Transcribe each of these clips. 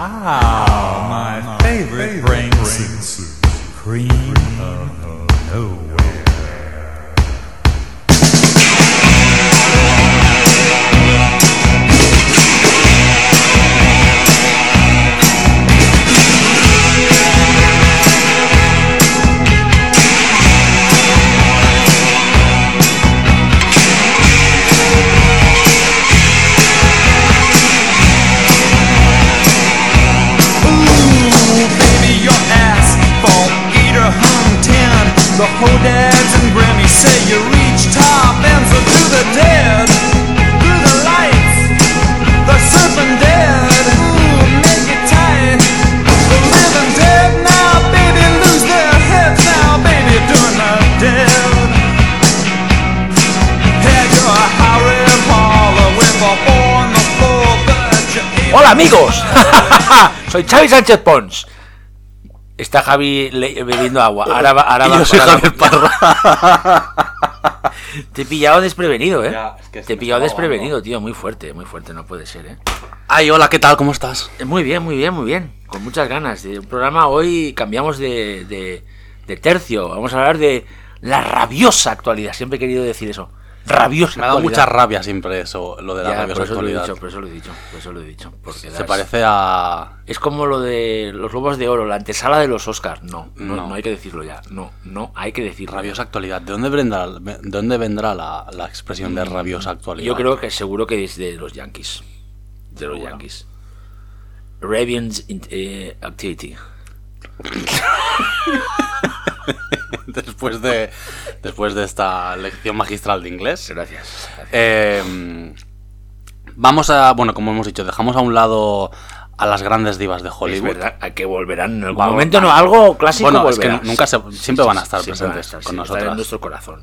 Ah, my favorite brain soup. Cream of nowhere. Amigos, soy Xavi Sánchez Pons. Está Javi bebiendo agua. Ahora va, ahora Y va- yo soy Javier Parra. Te he pillado desprevenido, ¿eh? Ya, es que Te he me pillado desprevenido, tío. Muy fuerte, muy fuerte. No puede ser, ¿eh? Ay, hola, ¿qué tal? ¿Cómo estás? Eh, Muy bien, muy bien, muy bien. Con muchas ganas. Un programa hoy cambiamos de, de- de tercio. Vamos a hablar de la rabiosa actualidad. Siempre he querido decir eso. Rabiosa Me ha dado mucha rabia siempre eso, lo de la Ya, rabiosa por eso lo he actualidad. dicho, por eso lo he dicho, por eso lo he dicho. Porque Se das- parece a... Es como lo de los Lobos de Oro, la antesala de los Oscars. No, no, No. no hay que decirlo ya. No, no hay que decirlo. Rabiosa actualidad. ¿De dónde vendrá, de dónde vendrá la, la expresión de rabiosa actualidad? Yo creo que seguro que es de los Yankees. De los. Yankees. Ravians in- eh, Activity. después de después de esta lección magistral de inglés. Gracias. gracias. eh, vamos a, bueno, como hemos dicho, dejamos a un lado a las grandes divas de es Hollywood. verdad, a que volverán en algún Vamos, momento, no, algo clásico Bueno, es que volverá. nunca se- siempre van a estar siempre van a presentes estar, con estarán en nuestro corazón.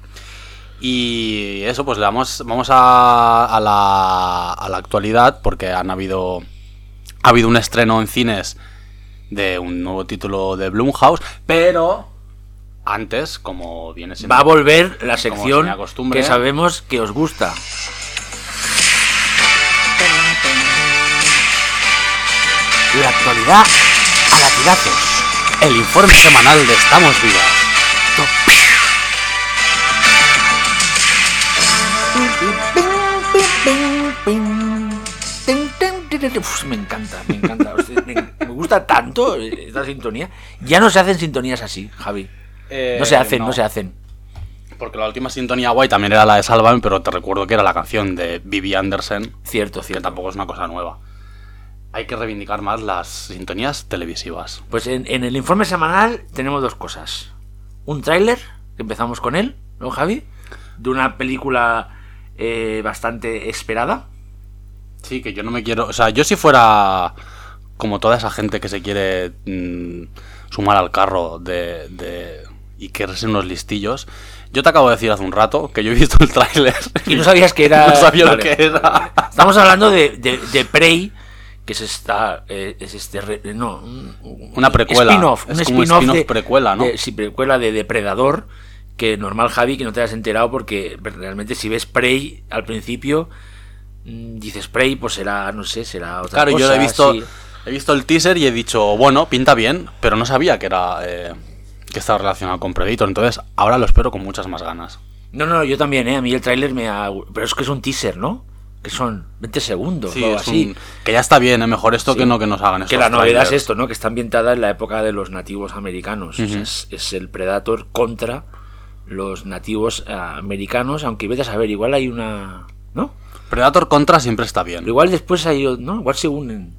Y eso, pues le damos, vamos a, a la, a la actualidad porque han habido, ha habido un estreno en cines de un nuevo título de Blumhouse, pero antes, como viene siendo... Va a volver la sección que sabemos que os gusta. La actualidad a latigazos. el informe semanal de Estamos Vivas. Uf, me encanta, me encanta. Me gusta tanto esta sintonía. Ya no se hacen sintonías así, Javi. No se hacen, no, se hacen. Porque la última sintonía guay también era la de Salvan, pero te recuerdo que era la canción de Vivi Anderson, Cierto, que cierto. tampoco es una cosa nueva. Hay que reivindicar más las sintonías televisivas. Pues en, en el informe semanal tenemos dos cosas. Un tráiler, que empezamos con él, ¿no, Javi? De una película eh, bastante esperada. Sí, que yo no me quiero. O sea, yo si fuera como toda esa gente que se quiere mm, sumar al carro de, de- y quererse unos listillos. Yo te acabo de decir hace un rato que yo he visto el tráiler. Y no sabías que era... No sabía lo que era. Estamos hablando de, de, de Prey, que es esta... eh, es este... re- no, un- un Una precuela. Spin-off. Un spin-off de- precuela, ¿no? de- sí, precuela de Depredador. Que normal, Javi, que no te has enterado porque realmente si ves Prey al principio... mm, Dices Prey, pues será, no sé, será otra Claro, cosa. yo he visto, sí. he visto el teaser y he dicho, bueno, pinta bien, pero no sabía que era eh, que estaba relacionado con Predator. Entonces, ahora lo espero con muchas más ganas. No, no, yo también, ¿eh? A mí el tráiler me ha... Pero es que es un teaser, ¿no? Que son 20 segundos Sí, o así. un- que ya está bien, ¿eh? mejor esto Sí. que no que nos hagan Que la novedad es esto, ¿no? Que está ambientada en la época de los nativos americanos. O sea, es, es el Predator contra los nativos eh, americanos, aunque vete a saber, igual hay una... ¿No? Predator contra siempre está Pero bien. igual después hay... ¿No? Igual se unen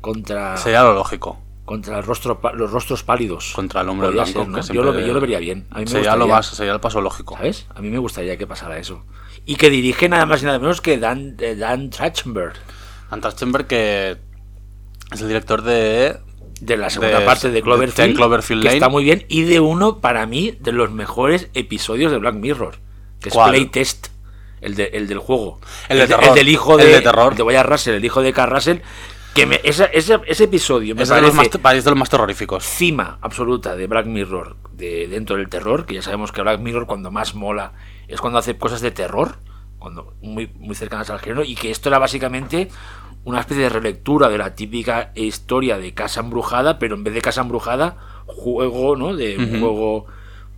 contra... Sería lo lógico. Contra el rostro, los rostros pálidos. Contra el hombre Podría blanco, ser, ¿no? que yo, lo, yo lo vería bien. A mí me Sería, lo gustaría. más, sería el paso lógico. ¿Sabes? A mí me gustaría que pasara eso. Y que dirige nada más y nada menos que Dan, eh, Dan Trachtenberg. Antas Chamber, que es el director de. De la segunda De- parte de de Cloverfield, Cloverfield que Lane. está muy bien, y de uno, para mí, de los mejores episodios de Black Mirror, que es ¿Cuál? Playtest, el, de- el del juego. El de de- terror. del hijo El de, de terror. de Wyatt Russell, el hijo de Carl Russell, que me, esa- ese, ese episodio me Es de los, parece más, parece de los más terroríficos. cima absoluta de Black Mirror de dentro del terror, que ya sabemos que Black Mirror cuando más mola es cuando hace cosas de terror, cuando muy, muy cercanas al género, y que esto era básicamente una especie de relectura de la típica historia de Casa Embrujada, pero en vez de Casa Embrujada, juego, ¿no? De un juego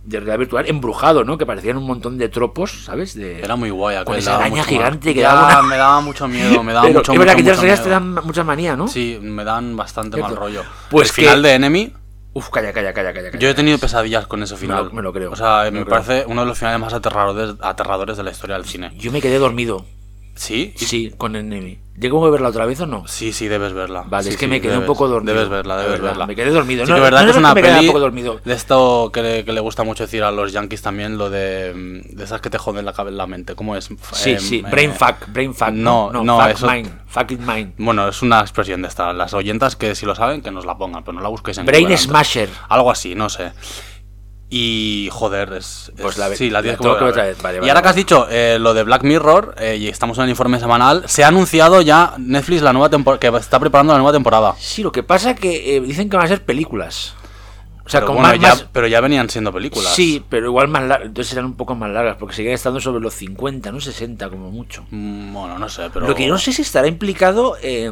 de realidad virtual embrujado, ¿no? Que parecían un montón de tropos, ¿sabes? De... Era muy guay. aquel, Con esa araña gigante que Ya, daba una- Me daba mucho miedo, me daba Pero mucho es verdad mucho, que mucho arañas te miedo. dan mucha manía, ¿no? Sí, me dan bastante Cierto. mal rollo. Pues el final de Enemy, Uf, calla, calla, calla, calla. calla. yo he tenido pesadillas con ese final. lo- me lo creo. O sea, Me me, lo creo. parece uno de los finales más aterradores, aterradores de la historia del cine. Yo me quedé dormido. ¿Sí? Sí, con Enemy. ¿Llego a verla otra vez o no? Sí, sí, debes verla. Vale, Sí, es que sí, me quedé un debes- poco dormido. Debes verla, La debes verdad, verla. me quedé dormido. Sí, No- verdad no que es una peli un poco dormido. de esto que le, que le gusta mucho decir a los yankees también, lo de, mm, de esas que te joden la, cabe- la mente. ¿Cómo es? Sí, Em, sí, eh, brain fuck, brain fuck. no, no, no, fuck eso- mind, fucking mind. Bueno, es una expresión de esta. Las oyentas que si lo saben, que nos la pongan, pero no la busquéis en Brain Google smasher. Algo así, no sé. Y joder, es. Pues es- la ve- sí, la tienes que que otra vez, vale, y vale, ahora que has dicho eh, lo de Black Mirror, eh, y estamos en el informe semanal, se ha anunciado ya Netflix la nueva temporada, que está preparando la nueva temporada. Sí, lo que pasa que eh, dicen que van a ser películas. O sea, Pero, con bueno, más, ya, más- pero ya venían siendo películas. Sí, pero igual más largas. Entonces serán un poco más largas, porque siguen estando sobre los 50, no 60 como mucho. Mm, Bueno, no sé, pero. Lo que no sé si estará implicado eh,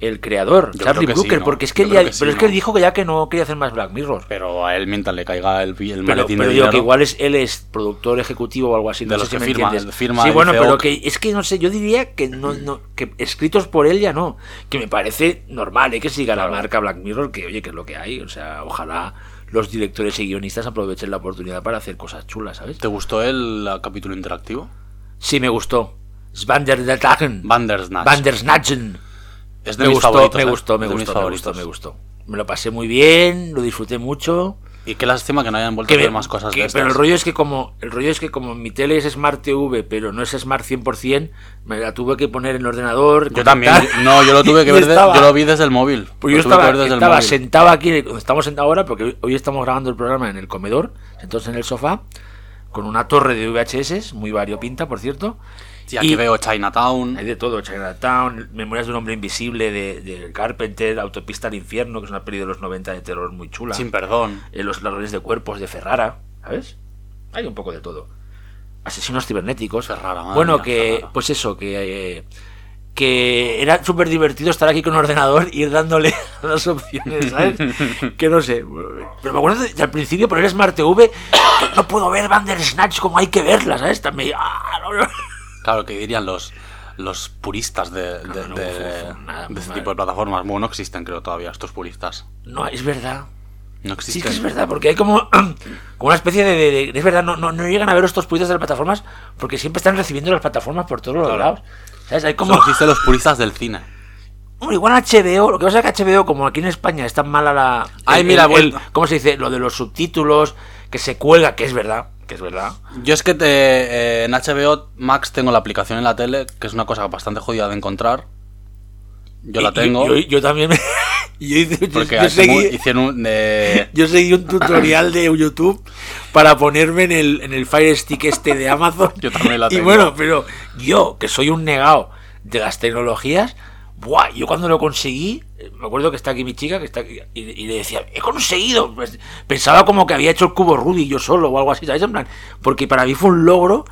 el creador, Yo Charlie sí, Brooker, ¿no? porque es que él ya- que sí, pero es que dijo que ya que no quería hacer más Black Mirror. Pero a él mientras le caiga el, el Pero, maletín pero de digo dinero. que igual es, él es productor ejecutivo o algo así. De no los sé si que me firma- sí, bueno, pero que es que no sé, yo diría que no, no que escritos por él ya no. Que me parece normal, ¿eh? que siga la marca Black Mirror, que oye, que es lo que hay. O sea, ojalá los directores y guionistas aprovechen la oportunidad para hacer cosas chulas, ¿sabes? ¿Te gustó el capítulo interactivo? Sí, me gustó. Svanderdagen. Bandersnatch. Bandersnatchen. Es de Me mis gustó, favoritos. me ¿eh? gustó, me de gustó, me gustó, me gustó. Me lo pasé muy bien, lo disfruté mucho. Y qué lástima que no hayan vuelto Que a ver más cosas que- de pero el rollo es que como el rollo es que como mi tele es Smart TV pero no es Smart 100% me la tuve que poner en el ordenador Yo también. No, yo lo tuve que ver. de- estaba- yo lo vi desde el móvil. pues yo estaba, estaba sentado aquí donde estamos sentados ahora porque hoy- estamos grabando el programa en el comedor sentados en el sofá con una torre de VHS muy variopinta por cierto Sí, aquí y- veo Chinatown. hay de todo, Chinatown, Memorias de un hombre invisible de, de Carpenter, Autopista al infierno, que es una peli de los 90 de terror muy chula. Sin perdón. eh, los ladrones de cuerpos de Ferrara, ¿sabes? Hay un poco de todo. Asesinos cibernéticos. Ferrara, madre bueno, mía, que, Ferrara. pues eso, que, eh, que era súper divertido estar aquí con un ordenador y ir dándole las opciones, ¿sabes? que no sé. Pero me acuerdo de, al principio poner Smart TV, que no puedo ver Bandersnatch como hay que verla, ¿sabes? También, ah, no, no. Claro, que dirían los los puristas de, de, no, de- uf, uf, nada, de este tipo de plataformas. Bueno, no existen, creo, todavía, estos puristas. No, es verdad. No Sí, existen. es que es verdad, porque hay como, como una especie de, Es verdad, no, no, no llegan a ver estos puristas de las plataformas porque siempre están recibiendo las plataformas por todos los lados. ¿Sabes? Hay como... Solo existen los puristas del cine. Hombre, igual HBO, lo que pasa es que HBO, como aquí en España es tan mala la... Ay, el- mira, el-. ¿Cómo se dice? Lo de los subtítulos, que se cuelga, que es verdad, que es verdad. Yo es que te, eh, en HBO Max tengo la aplicación en la tele, que es una cosa bastante jodida de encontrar. Yo la Y- tengo. Yo, yo también... me- yo, hice- yo- seguí, hicieron un. de- yo seguí un tutorial de YouTube para ponerme en el, en el Fire Stick este de Amazon. Yo también la Y tengo. bueno, pero yo, que soy un negado de las tecnologías, buah, yo cuando lo conseguí, eh, me acuerdo que está aquí mi chica, que está aquí, y, y le decía, he conseguido. Pues, pensaba como que había hecho el cubo Ruby yo solo o algo así, ¿sabes? En plan, porque para mí fue un logro.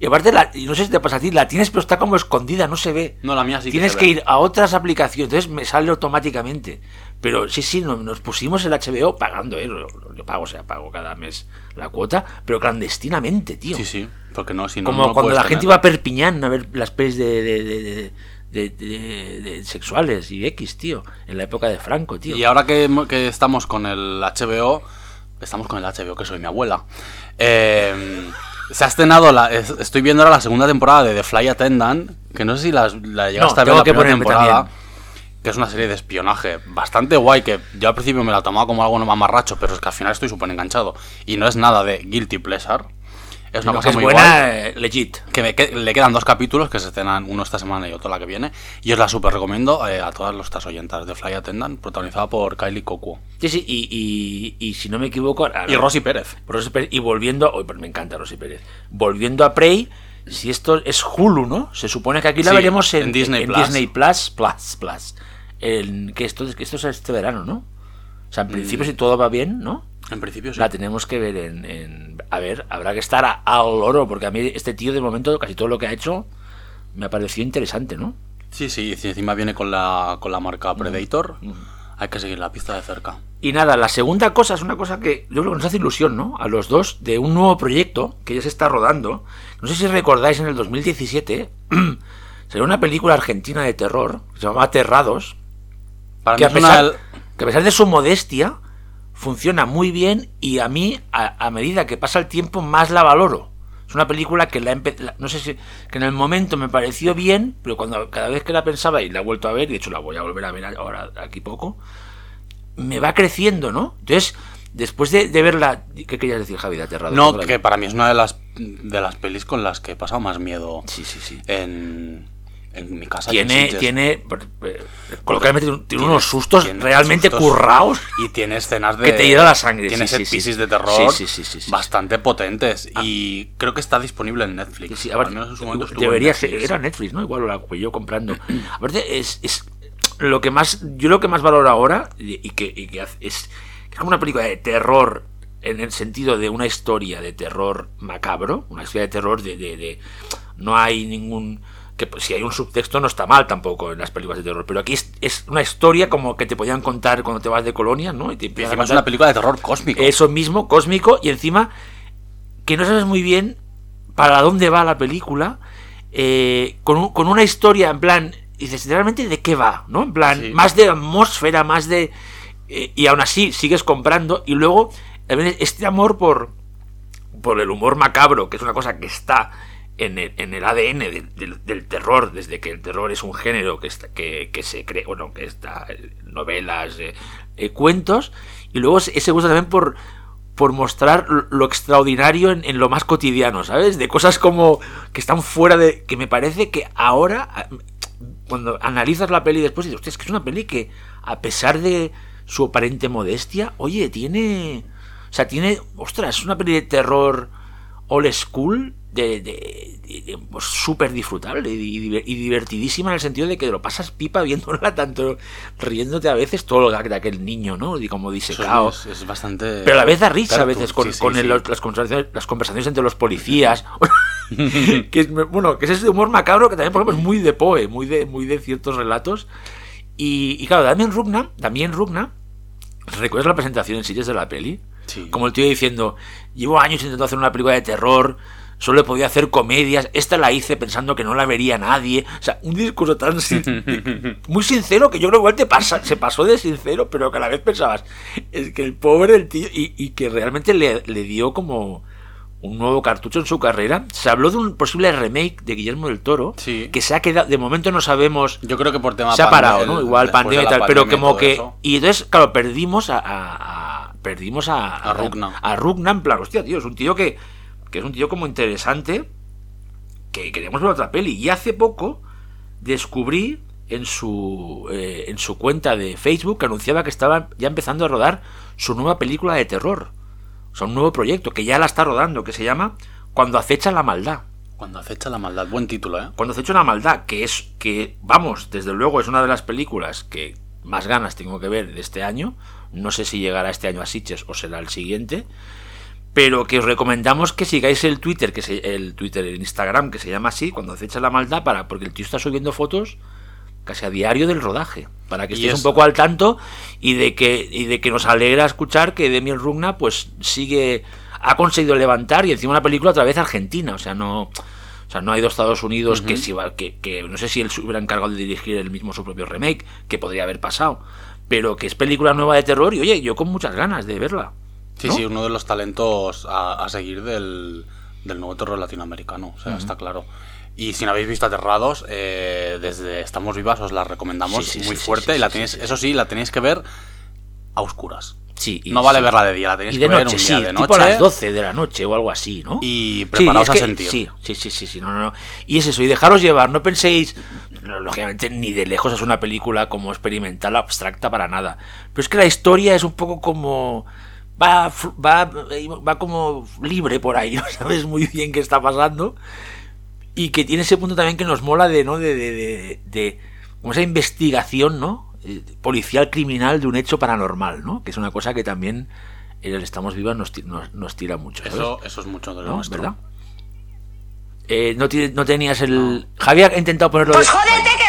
Y aparte, la, y no sé si te pasa a ti, la tienes, pero está como escondida, no se ve. No, la mía sí Tienes que ir a otras aplicaciones, entonces me sale automáticamente. Pero sí, sí, no- nos pusimos el HBO pagando, ¿eh? Yo pago, o sea, pago cada mes la cuota, pero clandestinamente, tío. Sí, sí. Porque no, si no. Como no cuando la gente tener. iba a Perpiñán a ver las pelis de, de, de- de- de- de- de sexuales y X, tío, en la época de Franco, tío. Y ahora que, que estamos con el HBO, estamos con el HBO, que soy mi abuela. eh, se ha estrenado, la, es- estoy viendo ahora la segunda temporada de The Fly Attendant, que no sé si las- la, llegaste No, a ver la que primera temporada. también. Que es una serie de espionaje bastante guay, que yo al principio me la tomaba como algo mamarracho, pero es que al final estoy súper enganchado. Y no es nada de guilty pleasure. Es una cosa es muy buena, eh, legit. que me que- le quedan dos capítulos que se estrenan uno esta semana y otro la que viene y os la super recomiendo eh, a todas nuestras oyentas de Fly Attendant protagonizada por Kylie Cocuo Sí, sí, y, y, y si no me equivoco... ahora- y Rosy Pérez Rosy Pérez, y volviendo, pues me encanta Rosy Pérez. Volviendo a Prey, si esto es Hulu, ¿no? Se supone que aquí la Sí, veremos en, en Disney en Plus. Disney Plus, Plus, Plus. Que esto, que esto es este verano, ¿no? O sea, en Mm. principio, si todo va bien, ¿no? En principio sí. la tenemos que ver en, en- A ver, habrá que estar a- al oro, porque a mí este tío de momento casi todo lo que ha hecho me ha parecido interesante, ¿no? Sí, sí, encima viene con la, con la Mm. marca Predator, hay que seguir la pista de cerca. Y nada, la segunda cosa es una cosa que yo creo que nos hace ilusión, ¿no? A los dos, de un nuevo proyecto que ya se está rodando. No sé si recordáis, en el 2017 salió una película argentina de terror que se llamaba Aterrados, Para que mí a, es una pesar, del- que a pesar de su modestia funciona muy bien y a mí, a, a medida que pasa el tiempo, más la valoro. Es una película que la, he empe- la- no sé si que en el momento me pareció bien, pero cuando cada vez que la pensaba y la he vuelto a ver, y de hecho la voy a volver a ver ahora aquí poco, me va creciendo, ¿no? Entonces, después de, de verla, ¿qué querías decir, Javi, de aterrado? No, que para mí es una de las de las pelis con las que he pasado más miedo Sí, sí, sí. en, en mi casa. Tiene, tiene, eh, coloquialmente, tiene, tiene unos sustos Tiene realmente sustos currados. Y tiene escenas de. Que te hiela la sangre, Tiene sí, sí, sí. de terror Sí, sí, sí, sí, sí. bastante potentes. Y creo que está disponible en Netflix. A ver, Al menos en su momento debería en ser, Netflix. era Netflix, ¿no? Igual la fui yo comprando. Aparte, es, es lo que más, yo lo que más valoro ahora, y, y que, y que hace- es, es como una película de terror, en el sentido de una historia de terror macabro, una historia de terror de, de, de- no hay ningún, que pues, si hay un subtexto no está mal tampoco en las películas de terror, pero aquí es, es una historia como que te podían contar cuando te vas de colonia, ¿no? Y te Y encima es una película de terror cósmico. eso mismo, cósmico, y encima que no sabes muy bien para dónde va la película, eh, con, un- con una historia en plan, dices, realmente de qué va, ¿no? En plan, Sí. más de atmósfera, más de... eh, y aún así sigues comprando, y luego también este amor por, por el humor macabro, que es una cosa que está en el, en el ADN del, terror, desde que el terror es un género que, está, que, que se cree, bueno, que está en novelas, eh, eh, cuentos, y luego ese gusto también por, por mostrar lo- extraordinario en, en lo más cotidiano, ¿sabes? De cosas como que están fuera de... que me parece que ahora, cuando analizas la peli después, dices, es que es una peli que, a pesar de su aparente modestia, oye, tiene... O sea, tiene... Ostras, es una peli de terror old school, de, de- de- pues, súper disfrutable y, y divertidísima en el sentido de que lo pasas pipa viéndola tanto riéndote a veces todo gag de aquel niño, ¿no? Y como disecado. es, es bastante. Pero a la vez da risa a veces con, sí, sí, con el- las, conversaciones, las conversaciones entre los policías. que es, bueno, que es ese humor macabro que también, por ejemplo, es muy de Poe, muy de, muy de ciertos relatos. Y, y claro, Damien Rugna, Damien Rugna, ¿recuerdas la presentación en sitios de la peli? Sí. Como el tío diciendo, llevo años intentando hacer una película de terror, solo he podido hacer comedias, esta la hice pensando que no la vería nadie. O sea, un discurso tan sin- muy sincero que yo creo que igual te pasa, se pasó de sincero, pero que a la vez pensabas, es que el pobre el tío, y, y que realmente le, le dio como un nuevo cartucho en su carrera. Se habló de un posible remake de Guillermo del Toro, Sí. que se ha quedado, de momento no sabemos Yo creo que por tema se ha parado, el- ¿no? Igual pandemia de y tal, pero pandemia y como que eso. y entonces claro perdimos a, a- a- perdimos a A Rugna. a Rugna en plan, hostia, tío, es un tío que que es un tío como interesante que queríamos ver otra peli y hace poco descubrí en su eh, en su cuenta de Facebook que anunciaba que estaba ya empezando a rodar su nueva película de terror. O sea, un nuevo proyecto que ya la está rodando, que se llama Cuando acecha la maldad. Cuando acecha la maldad. Buen título, ¿eh? Cuando acecha la maldad, que es que, vamos, desde luego es una de las películas que más ganas tengo que ver de este año. No sé si llegará este año a Sitges o será el siguiente. Pero que os recomendamos que sigáis el Twitter, que se, el Twitter, el Instagram, que se llama así, cuando acecha la maldad, para, porque el tío está subiendo fotos casi a diario del rodaje, para que estéis es- un poco al tanto y de que y de que nos alegra escuchar que Demian Rugna pues sigue ha conseguido levantar y encima una película otra vez argentina, o sea, no o sea, no ha ido a Estados Unidos que, si va- que, que no sé si él se hubiera encargado de dirigir el mismo su propio remake, que podría haber pasado, pero que es película nueva de terror y oye, yo con muchas ganas de verla. Sí, ¿no? sí, uno de los talentos a, a seguir del, del nuevo terror latinoamericano, o sea, está claro. Y si no habéis visto Aterrados, eh, desde Estamos Vivas os la recomendamos Sí, sí, muy sí, fuerte. y la tenéis. Eso sí, la tenéis que ver a oscuras. Sí, no vale verla de día, la tenéis Y que de ver noche, un sí, día de tipo a noche. las 12 de la noche o algo así, ¿no? Y Sí, preparaos a sentir. Sí, sí, sí, sí, sí, no, no, no. Y es eso, y dejaros llevar, no penséis, no, lógicamente ni de lejos es una película como experimental abstracta para nada, pero es que la historia es un poco como va va va como libre por ahí, no sabes muy bien qué está pasando y que tiene ese punto también que nos mola de no de de, de, de- como esa investigación, ¿no? Eh, policial criminal de un hecho paranormal, ¿no? Que es una cosa que también en el Estamos Vivas nos, ti- nos, nos tira mucho. ¿sabes? Eso, eso es mucho de lo ¿No? nuestro. ¿Verdad? Eh, no, tiene- no tenías el. Javier ha intentado ponerlo. Pues de- jódete.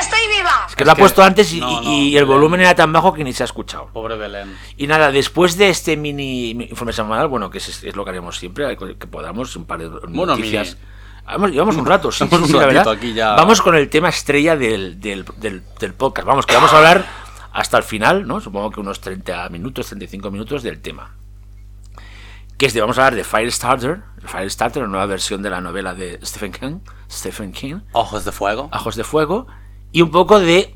Es que lo ha que- puesto antes y, no, y- no, y el Belén. volumen era tan bajo que ni se ha escuchado. Pobre Belén. Y nada, después de este mini informe semanal, bueno, que es, es lo que haremos siempre, que podamos, un par de Bueno, noticias. Vamos, llevamos un rato, sí, un sí, la ratito verdad. aquí ya. Vamos con el tema estrella del, del, del- del podcast. Vamos, que vamos a hablar hasta el final, ¿no? Supongo que unos 30 minutos, 35 minutos del tema. Que es de, vamos a hablar de Firestarter, Firestarter, la nueva versión de la novela de Stephen King, Stephen King, Ojos de fuego. Ajos de Fuego, y un poco de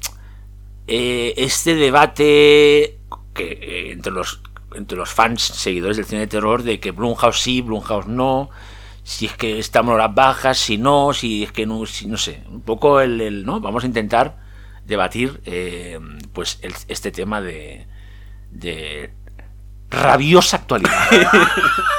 eh, este debate que eh, entre los entre los fans seguidores del cine de terror de que Blumhouse sí, Blumhouse no, si es que estamos horas bajas, si no, si es que no, sé, un poco el, el- no, vamos a intentar debatir eh, pues el- este tema de de rabiosa actualidad.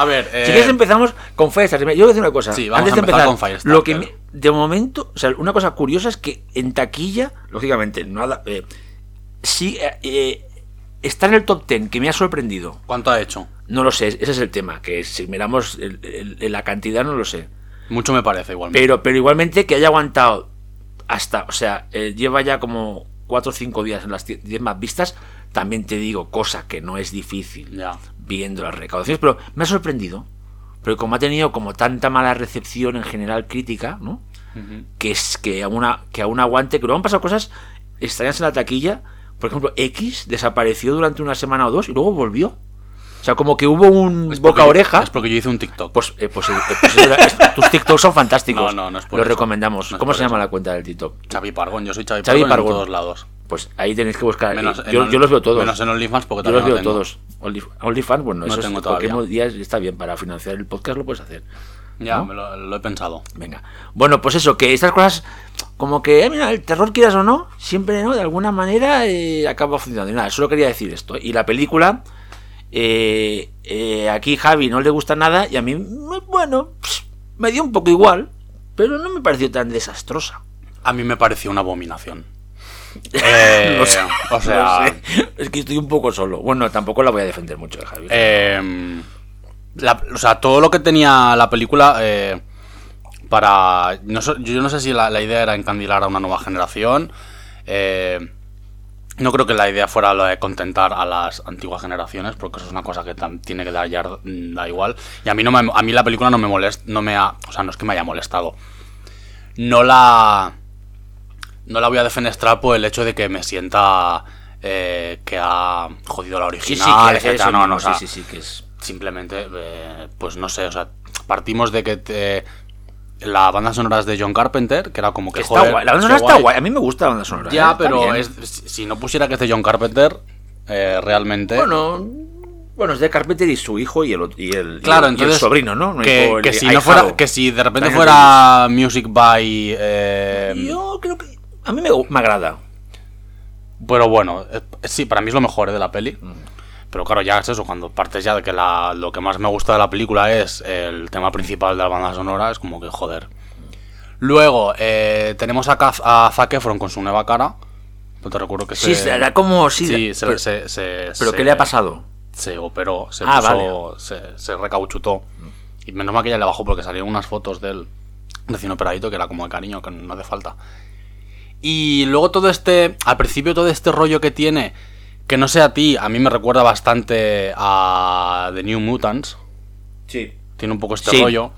A ver, eh, Si quieres empezamos con Firestarter. Yo voy a decir una cosa. Sí, vamos Antes a de empezar empezar, con. Lo que me- de momento, o sea, una cosa curiosa es que en taquilla, lógicamente, nada, eh, sí eh, eh, está en el top 10, que me ha sorprendido. ¿cuánto ha hecho? No lo sé, ese es el tema, que si miramos el- el- la cantidad no lo sé. Mucho me parece igualmente. Pero, pero igualmente que haya aguantado hasta, o sea, eh, lleva ya como 4 o 5 días en las 10 más vistas, también te digo, cosa que no es difícil Ya. Viendo las recaudaciones, pero me ha sorprendido. Porque como ha tenido como tanta mala recepción en general crítica, ¿no? Que es que aún, a- que aún aguante, que luego han pasado cosas extrañas en la taquilla. Por ejemplo, X desapareció durante una semana o dos y luego volvió. O sea, como que hubo un Es boca yo- oreja. Es porque yo hice un TikTok. Pues, eh, pues, eh, pues es- tus TikToks son fantásticos. No, no, no es por Los eso. recomendamos. No ¿Cómo se llama la cuenta del TikTok? Xavi Pargón, yo soy Xavi, Xavi Pargón, Pargón. en todos lados. Pues ahí tenéis que buscar. Menos yo, en yo los veo todos. Menos en OnlyFans porque Yo los veo tengo. todos. Only- OnlyFans, bueno, No eso tengo es, todavía. está bien. Para financiar el podcast lo puedes hacer. Ya, ¿no? me lo, lo he pensado. Venga. Bueno, pues eso, que estas cosas, como que, eh, mira, el terror, quieras o no, siempre, ¿no? De alguna manera eh, acaba funcionando. Y nada, solo quería decir esto. Y la película, eh, eh, aquí Javi no le gusta nada y a mí, me- bueno, pss, me dio un poco igual, pero no me pareció tan desastrosa. A mí me pareció una abominación. Eh, No sé, o sea, no sé. es que estoy un poco solo. Bueno, tampoco la voy a defender mucho, Javi. eh, la- o sea, todo lo que tenía la película eh, para... no yo no sé si la, la idea era encandilar a una nueva generación. eh, no creo que la idea fuera lo de contentar a las antiguas generaciones, porque eso es una cosa que tiene que dar ya da igual. Y a mí no me, a mí la película no me molesta, no me ha, o sea, no es que me haya molestado. No la no la voy a defenestrar por el hecho de que me sienta eh, que ha jodido la sí, sí, original, que etcétera. eso No, no, o sea, sí, sí, sí, que es... simplemente, eh, pues no sé, o sea, partimos de que te- la banda sonora es de John Carpenter, que era como que que está joder, guay. La banda sonora está guay. A mí me gusta la banda sonora. Ya, ¿eh? Pero es- si no pusiera que es de John Carpenter, eh, realmente. Bueno, bueno, es de Carpenter y su hijo y el, y el, y claro, y el entonces. sobrino, ¿no? No Que, hijo, que si no fuera, que si de repente fuera Music by. eh, Yo creo que. A mí me, me agrada. Pero bueno, eh, sí, para mí es lo mejor eh, de la peli. Mm. Pero claro, ya es eso, cuando partes ya de que la, lo que más me gusta de la película es el tema principal de la banda sonora, es como que joder. Luego, eh, tenemos a, Kaz- a Zac Efron con su nueva cara. No te recuerdo que Sí, se... era como. Sí, Sí, se, pero, se- se- pero se- ¿qué le ha pasado? Se operó, se, Ah, puso- se, se recauchutó. Y menos mal que ya le bajó porque salieron unas fotos del recién operadito que era como de cariño, que no hace falta. Y luego todo este, al principio todo este rollo que tiene, que no sé a ti, a mí me recuerda bastante a The New Mutants. Sí. Tiene un poco este Sí. rollo.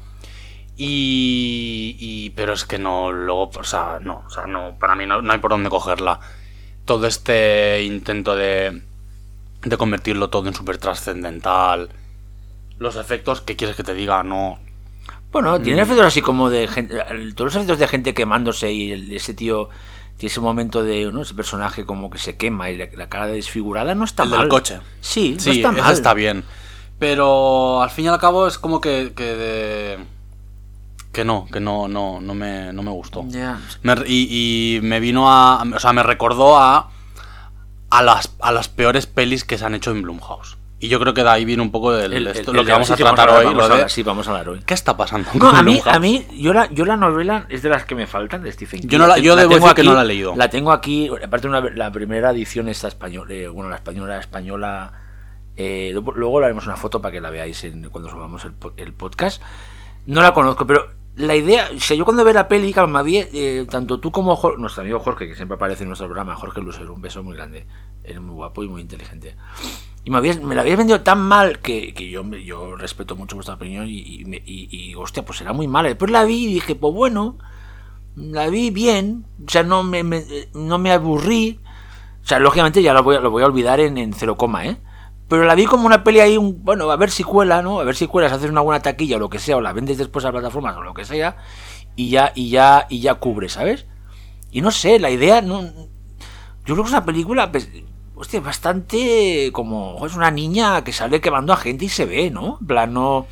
Y, y- Pero es que no, luego, o sea, no, o sea, no, para mí no, no hay por dónde cogerla. Todo este intento de, de convertirlo todo en súper trascendental. Los efectos, ¿qué quieres que te diga? No. Bueno, Mm. tiene efectos así como de gente. Todos los efectos de gente quemándose y el- ese tío. Tiene ese momento de. ¿no? Ese personaje como que se quema y la, la cara desfigurada no está El mal. del coche. Sí, no está mal. está bien. Pero al fin y al cabo es como que. que, de- que no, que no, no, no, me, no me gustó. Me- y, y me vino a. O sea, me recordó a. A las, a las peores pelis que se han hecho en Blumhouse. Y yo creo que de ahí viene un poco el- El- esto- el- lo que vamos a tratar hablar, hoy. vamos lo a de- hablar, sí, vamos a hablar hoy. ¿Qué está pasando? No, con a mí, a mí yo, la, yo la novela es de las que me faltan de Stephen King. Yo no la- yo debo tengo decir que no la he leído. La tengo aquí, aparte una, la primera edición esta española, eh, bueno, la española, española Eh, luego le haremos una foto para que la veáis en- cuando subamos el, el podcast. No la conozco, pero la idea, o sea, yo cuando ve la peli, eh, tanto tú como Jor- nuestro amigo Jorge, que siempre aparece en nuestro programa, Jorge Lucero, un beso muy grande, eres muy guapo y muy inteligente. Y me, habías, me la habías vendido tan mal que, que yo, yo respeto mucho vuestra opinión y, y, y- y, hostia, pues era muy mala. Después la vi y dije, pues bueno, la vi bien, o sea, no me, me- no me aburrí. O sea, lógicamente ya lo voy, a- lo voy a olvidar en, en cero coma, ¿eh? Pero la vi como una peli ahí, un, bueno, a ver si cuela, ¿no? A ver si cuelas, haces una buena taquilla o lo que sea, o la vendes después a plataformas o lo que sea, y ya, y ya, y ya cubre, ¿sabes? Y no sé, la idea, no. Yo creo que es una película, pues, hostia, bastante como. Es una niña que sale quemando a gente y se ve, ¿no? En plan, no.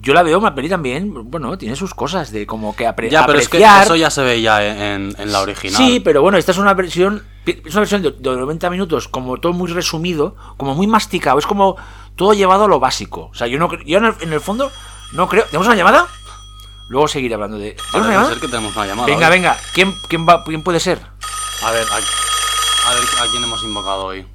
Yo la veo, una peli también, bueno, tiene sus cosas de como que apre Ya, pero es que apreciar. eso ya se veía en, en la original. Sí, pero bueno, esta es una versión. Es una versión de, de 90 minutos, como todo muy resumido, como muy masticado. Es como todo llevado a lo básico. O sea, yo no yo en el, en el fondo no creo. ¿Tenemos una llamada? Luego seguiré hablando de. ¿Tenemos una llamada? ser que tenemos una llamada. Venga, hoy. venga. ¿Quién, quién, va, ¿Quién puede ser? A ver, a, a ver a quién hemos invocado hoy.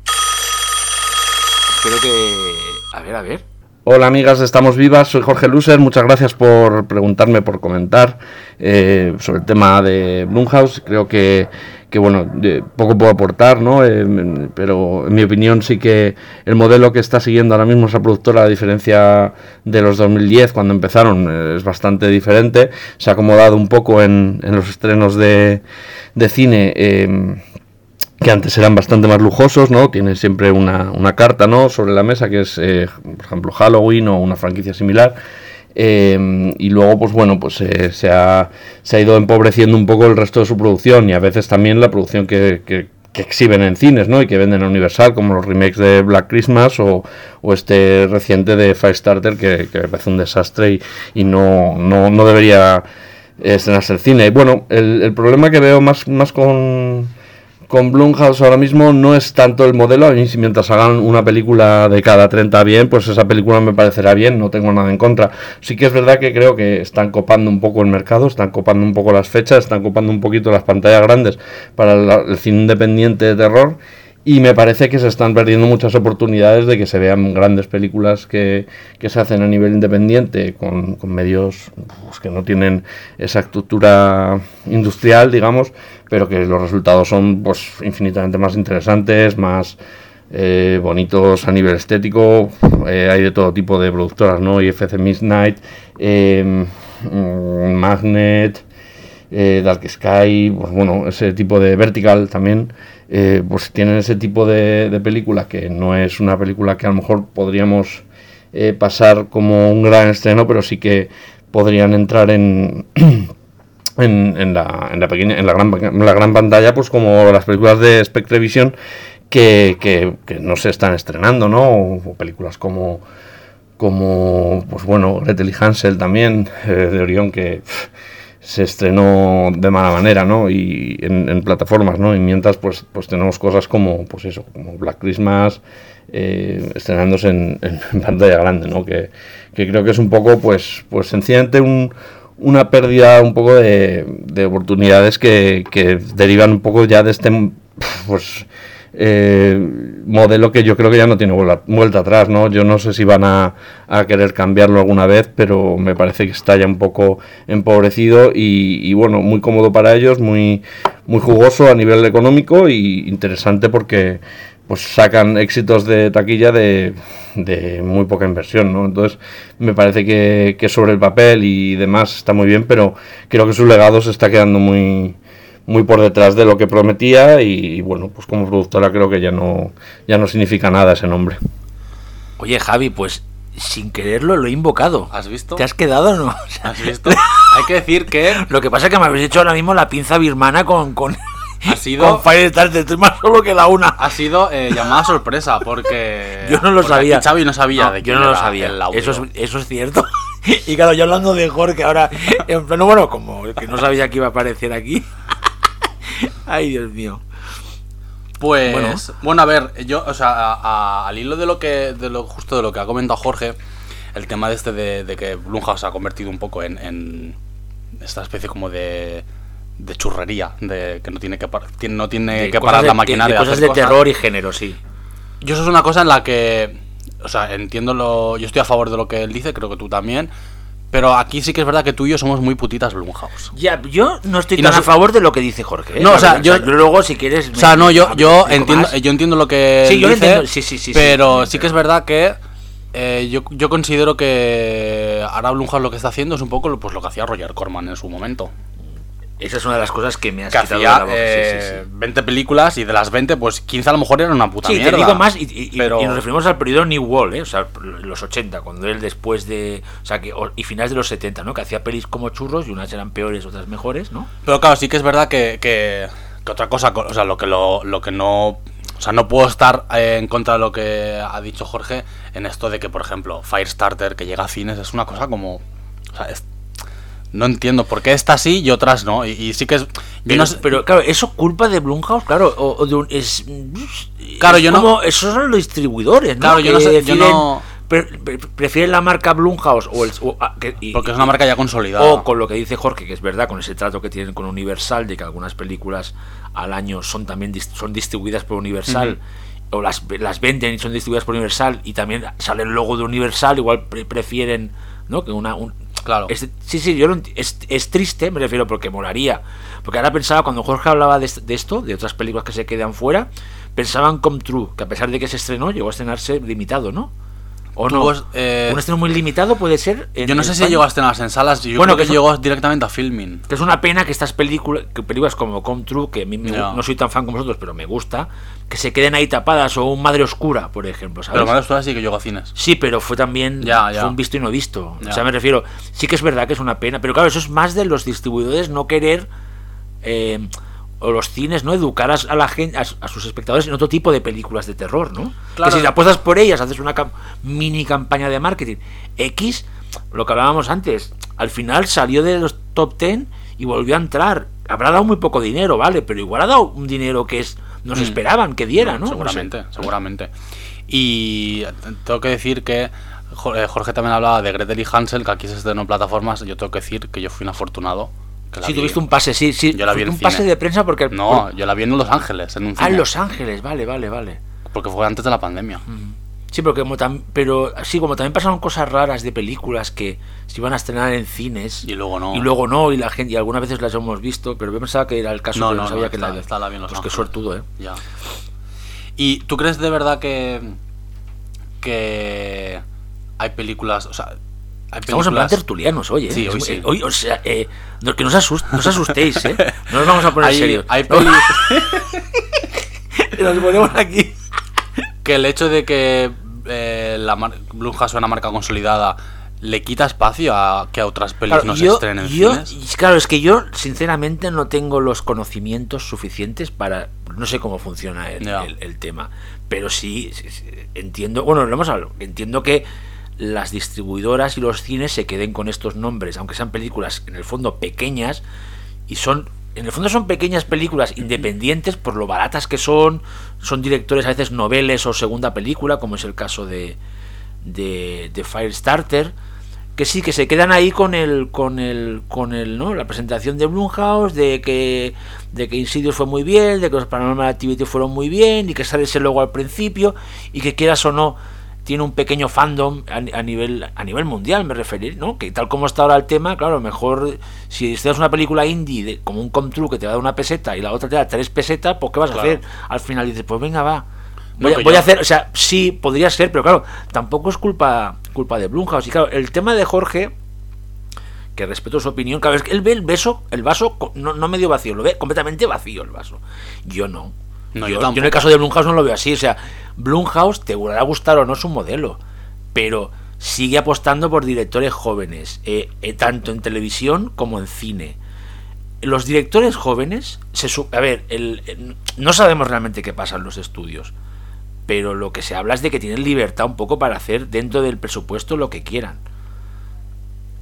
Espero que. A ver, a ver. Hola amigas Estamos Vivas, soy Jorge Luser, muchas gracias por preguntarme, por comentar eh, sobre el tema de Blumhouse. Creo que, que, bueno, poco puedo aportar, ¿no? Eh, pero en mi opinión sí que el modelo que está siguiendo ahora mismo esa productora, a diferencia de los 2010 cuando empezaron, eh, es bastante diferente. Se ha acomodado un poco en, en los estrenos de, de cine. eh, que antes eran bastante más lujosos, ¿no? Tienen siempre una, una carta, ¿no? Sobre la mesa, que es, por ejemplo, Halloween o una franquicia similar. Eh, y luego, pues bueno, pues eh, se, ha, se ha ido empobreciendo un poco el resto de su producción y a veces también la producción que, que- exhiben en cines, ¿no? Y que venden a Universal, como los remakes de Black Christmas o, este reciente de Firestarter, que, que parece un desastre y, y no, no, no debería estrenarse el cine. Y bueno, el, el problema que veo más, más con con Blumhouse ahora mismo no es tanto el modelo, mí si mientras hagan una película de cada 30 bien, pues esa película me parecerá bien, no tengo nada en contra. Sí que es verdad que creo que están copando un poco el mercado, están copando un poco las fechas, están copando un poquito las pantallas grandes para el cine independiente de terror y me parece que se están perdiendo muchas oportunidades de que se vean grandes películas que, que se hacen a nivel independiente con, con medios pues, que no tienen esa estructura industrial, digamos, pero que los resultados son pues infinitamente más interesantes, más eh, bonitos a nivel estético. Eh, hay de todo tipo de productoras, ¿no? IFC Midnight, eh, mm, Magnet, eh, Dark Sky, pues bueno, ese tipo de Vertical también, eh, pues tienen ese tipo de, de película que no es una película que a lo mejor podríamos eh, pasar como un gran estreno, pero sí que podrían entrar en, en, en la, en la pequeña, en la gran, la gran pantalla, pues como las películas de Spectrevision que, que, no se están estrenando, ¿no? O, películas como como pues bueno Gretel y Hansel también eh, de Orión que se estrenó de mala manera no y en, en plataformas no y mientras pues pues tenemos cosas como pues eso como Black Christmas eh, estrenándose en, en- pantalla grande no que, que creo que es un poco pues pues sencillamente un una pérdida un poco de, de oportunidades que, que derivan un poco ya de este pues eh, modelo que yo creo que ya no tiene vuelta atrás, ¿no? Yo no sé si van a, querer cambiarlo alguna vez, pero me parece que está ya un poco empobrecido y, bueno, muy cómodo para ellos, muy, jugoso a nivel económico y interesante porque pues sacan éxitos de taquilla de, de muy poca inversión, ¿no? Entonces me parece que, que sobre el papel y demás está muy bien, pero creo que su legado se está quedando muy muy por detrás de lo que prometía y, bueno, pues como productora creo que ya no ya no significa nada ese nombre. Oye, Javi, pues sin quererlo lo he invocado. ¿Has visto? ¿Te has quedado o no? O sea, ¿Has visto? Hay que decir que Lo que pasa es que me habéis hecho ahora mismo la pinza birmana con, con, ha sido, con Firestarter. Estoy más solo que la una. ha sido eh, llamada sorpresa porque... Yo no lo sabía. Xavi no sabía No, de yo no lo sabía. Eso es, eso es cierto. Y claro, yo hablando de Jorge ahora, en plano, bueno, como que no sabía que iba a aparecer aquí. Ay, Dios mío. Pues, Bueno. bueno. a ver, yo, o sea, a- a- al hilo de lo que, de lo justo de lo que ha comentado Jorge, el tema de este de, de que Blumhouse se ha convertido un poco en, en esta especie como de, de churrería, de que no tiene que, par- tiene- no tiene que parar de- la maquinaria. de de cosas de terror y género, sí. Yo eso es una cosa en la que o sea, entiendo lo. Yo estoy a favor de lo que él dice, creo que tú también. Pero aquí sí que es verdad que tú y yo somos muy putitas Blumhouse. Ya, yo no estoy Y tan no a favor de lo que dice Jorge. ¿eh? No, o sea, verdad, yo- luego, si quieres. O sea, no, yo, yo entiendo, más. yo entiendo lo que Sí, yo dice, entiendo, sí, sí, sí, pero sí, sí que es verdad que eh, yo, yo considero que ahora Blumhouse lo que está haciendo es un poco lo- pues, lo que hacía Roger Corman en su momento. Esa es una de las cosas que me has Que quitado de hacía la boca. sí, eh, sí, sí. 20 películas y de las 20, pues 15 a lo mejor eran una puta Sí, mierda. te digo más, y, pero... y nos referimos al periodo New Wall, ¿eh? o sea, los 80, cuando él después de. O sea, que, y finales de los 70, ¿no? Que hacía pelis como churros y unas eran peores, otras mejores, ¿no? Pero claro, sí que es verdad que, que- que otra cosa, o sea, lo que, lo, lo que no... O sea, no puedo estar eh, en contra de lo que ha dicho Jorge en esto de que, por ejemplo, Firestarter, que llega a cines, es una cosa como... O sea, es- no entiendo por qué esta sí y otras no. Y, y sí que es... Pero, no sé- pero, claro, eso culpa de Blumhouse, claro, o, o de un, es, Claro, es yo no- Esos son los distribuidores, ¿no? Claro, yo no sé, yo deciden- no- pre- pre- prefieren la marca Blumhouse o el. o- ah, que- y- Porque es una marca ya consolidada. O con lo que dice Jorge, que es verdad, con ese trato que tienen con Universal, de que algunas películas al año son también son distribuidas por Universal, o las, las venden y son distribuidas por Universal, y también sale el logo de Universal, igual pre- prefieren, ¿no? Que una. un- Claro. es- sí, sí, yo lo es, es triste, me refiero, porque molaría. Porque ahora pensaba, cuando Jorge hablaba de, de esto, de otras películas que se quedan fuera, pensaban Come True, que a pesar de que se estrenó, llegó a estrenarse limitado, ¿no? ¿O no? Eh, Un estreno muy limitado puede ser. Yo no sé si España. llegó a estrenarse en salas, yo Bueno, creo que, que llegó directamente a filming. Que es una pena que estas películas, que películas como Come True, que a mí me- no soy tan fan como vosotros, pero me gusta, que se queden ahí tapadas, o un Madre Oscura, por ejemplo, ¿sabes? Pero Madre Oscura sí que llegó a cines. Sí, pero fue también Ya, ya. fue un visto y no visto. Ya. O sea, me refiero, sí que es verdad que es una pena, pero claro, eso es más de los distribuidores no querer eh, o los cines no educar a, la gente, a, a sus espectadores en otro tipo de películas de terror, ¿no? Claro. Que si te apuestas por ellas, haces una cam- mini campaña de marketing X, lo que hablábamos antes, al final salió de los top 10 y volvió a entrar. Habrá dado muy poco dinero, vale, pero igual ha dado un dinero que es nos Mm. esperaban que diera, ¿no? Seguramente, No sé. seguramente. Y tengo que decir que eh, Jorge también hablaba de Gretel y Hansel, que aquí se estrenó en plataformas. Yo tengo que decir que yo fui un afortunado. La Sí, vi. tuviste un pase, sí, sí. Yo la vi en un pase de prensa porque... No, yo la vi en Los Ángeles, en un Ah, cine. en Los Ángeles, vale, vale, vale. Porque fue antes de la pandemia. Sí, pero, como tam- pero sí, como también pasaron cosas raras de películas que se iban a estrenar en cines Y luego no. y luego no, y la gente, y algunas veces las hemos visto, pero yo pensaba que era el caso, No, pero no, no, sabía no, que está- la está la bien Los Pues qué suertudo, ¿eh? Ya. ¿Y tú crees de verdad que. que. hay películas. O sea. Estamos en plan tertulianos hoy, ¿eh? Sí, hoy muy- sí. hoy, o sea, eh, no, que no os, asust- no os asustéis, ¿eh? No nos vamos a poner hay, serios. hay peli- Nos ponemos aquí. que el hecho de que eh, la mar- Blumhouse sea una marca consolidada le quita espacio a que a otras pelis Claro, no se estrenen en yo- cines. claro, es que yo sinceramente no tengo los conocimientos suficientes para, no sé cómo funciona el, Ya. el- el tema, pero sí, sí, sí, entiendo, bueno, lo hemos hablado, entiendo que las distribuidoras y los cines se queden con estos nombres, aunque sean películas en el fondo pequeñas y son en el fondo son pequeñas películas independientes por lo baratas que son, son directores a veces noveles o segunda película, como es el caso de de, de Firestarter, que sí, que se quedan ahí con el, con el, con el, ¿no? La presentación de Blumhouse, de que, de que Insidious fue muy bien, de que los Paranormal Activity fueron muy bien, y que sale ese logo al principio, y que quieras o no, tiene un pequeño fandom a, a nivel a nivel mundial, me referiré, ¿no? Que tal como está ahora el tema, claro, mejor si estás una película indie de, como un Come True que te va a dar una peseta y la otra te da tres pesetas, pues ¿qué vas a hacer? Al final dices, pues venga, va. No, Voy, a, voy yo- a hacer, o sea, sí, podría ser, pero claro, tampoco es culpa culpa de Blumhouse. Y claro, el tema de Jorge, que respeto su opinión, claro, es que él ve el beso, el vaso no, no medio vacío, lo ve completamente vacío el vaso. Yo no. No, yo, yo yo en el caso de Blumhouse no lo veo así. O sea, Blumhouse te podrá gustar o no su modelo, pero sigue apostando por directores jóvenes, eh, eh, tanto en televisión como en cine. Los directores jóvenes, se su- a ver, el- el- no sabemos realmente qué pasa en los estudios, pero lo que se habla es de que tienen libertad un poco para hacer dentro del presupuesto lo que quieran.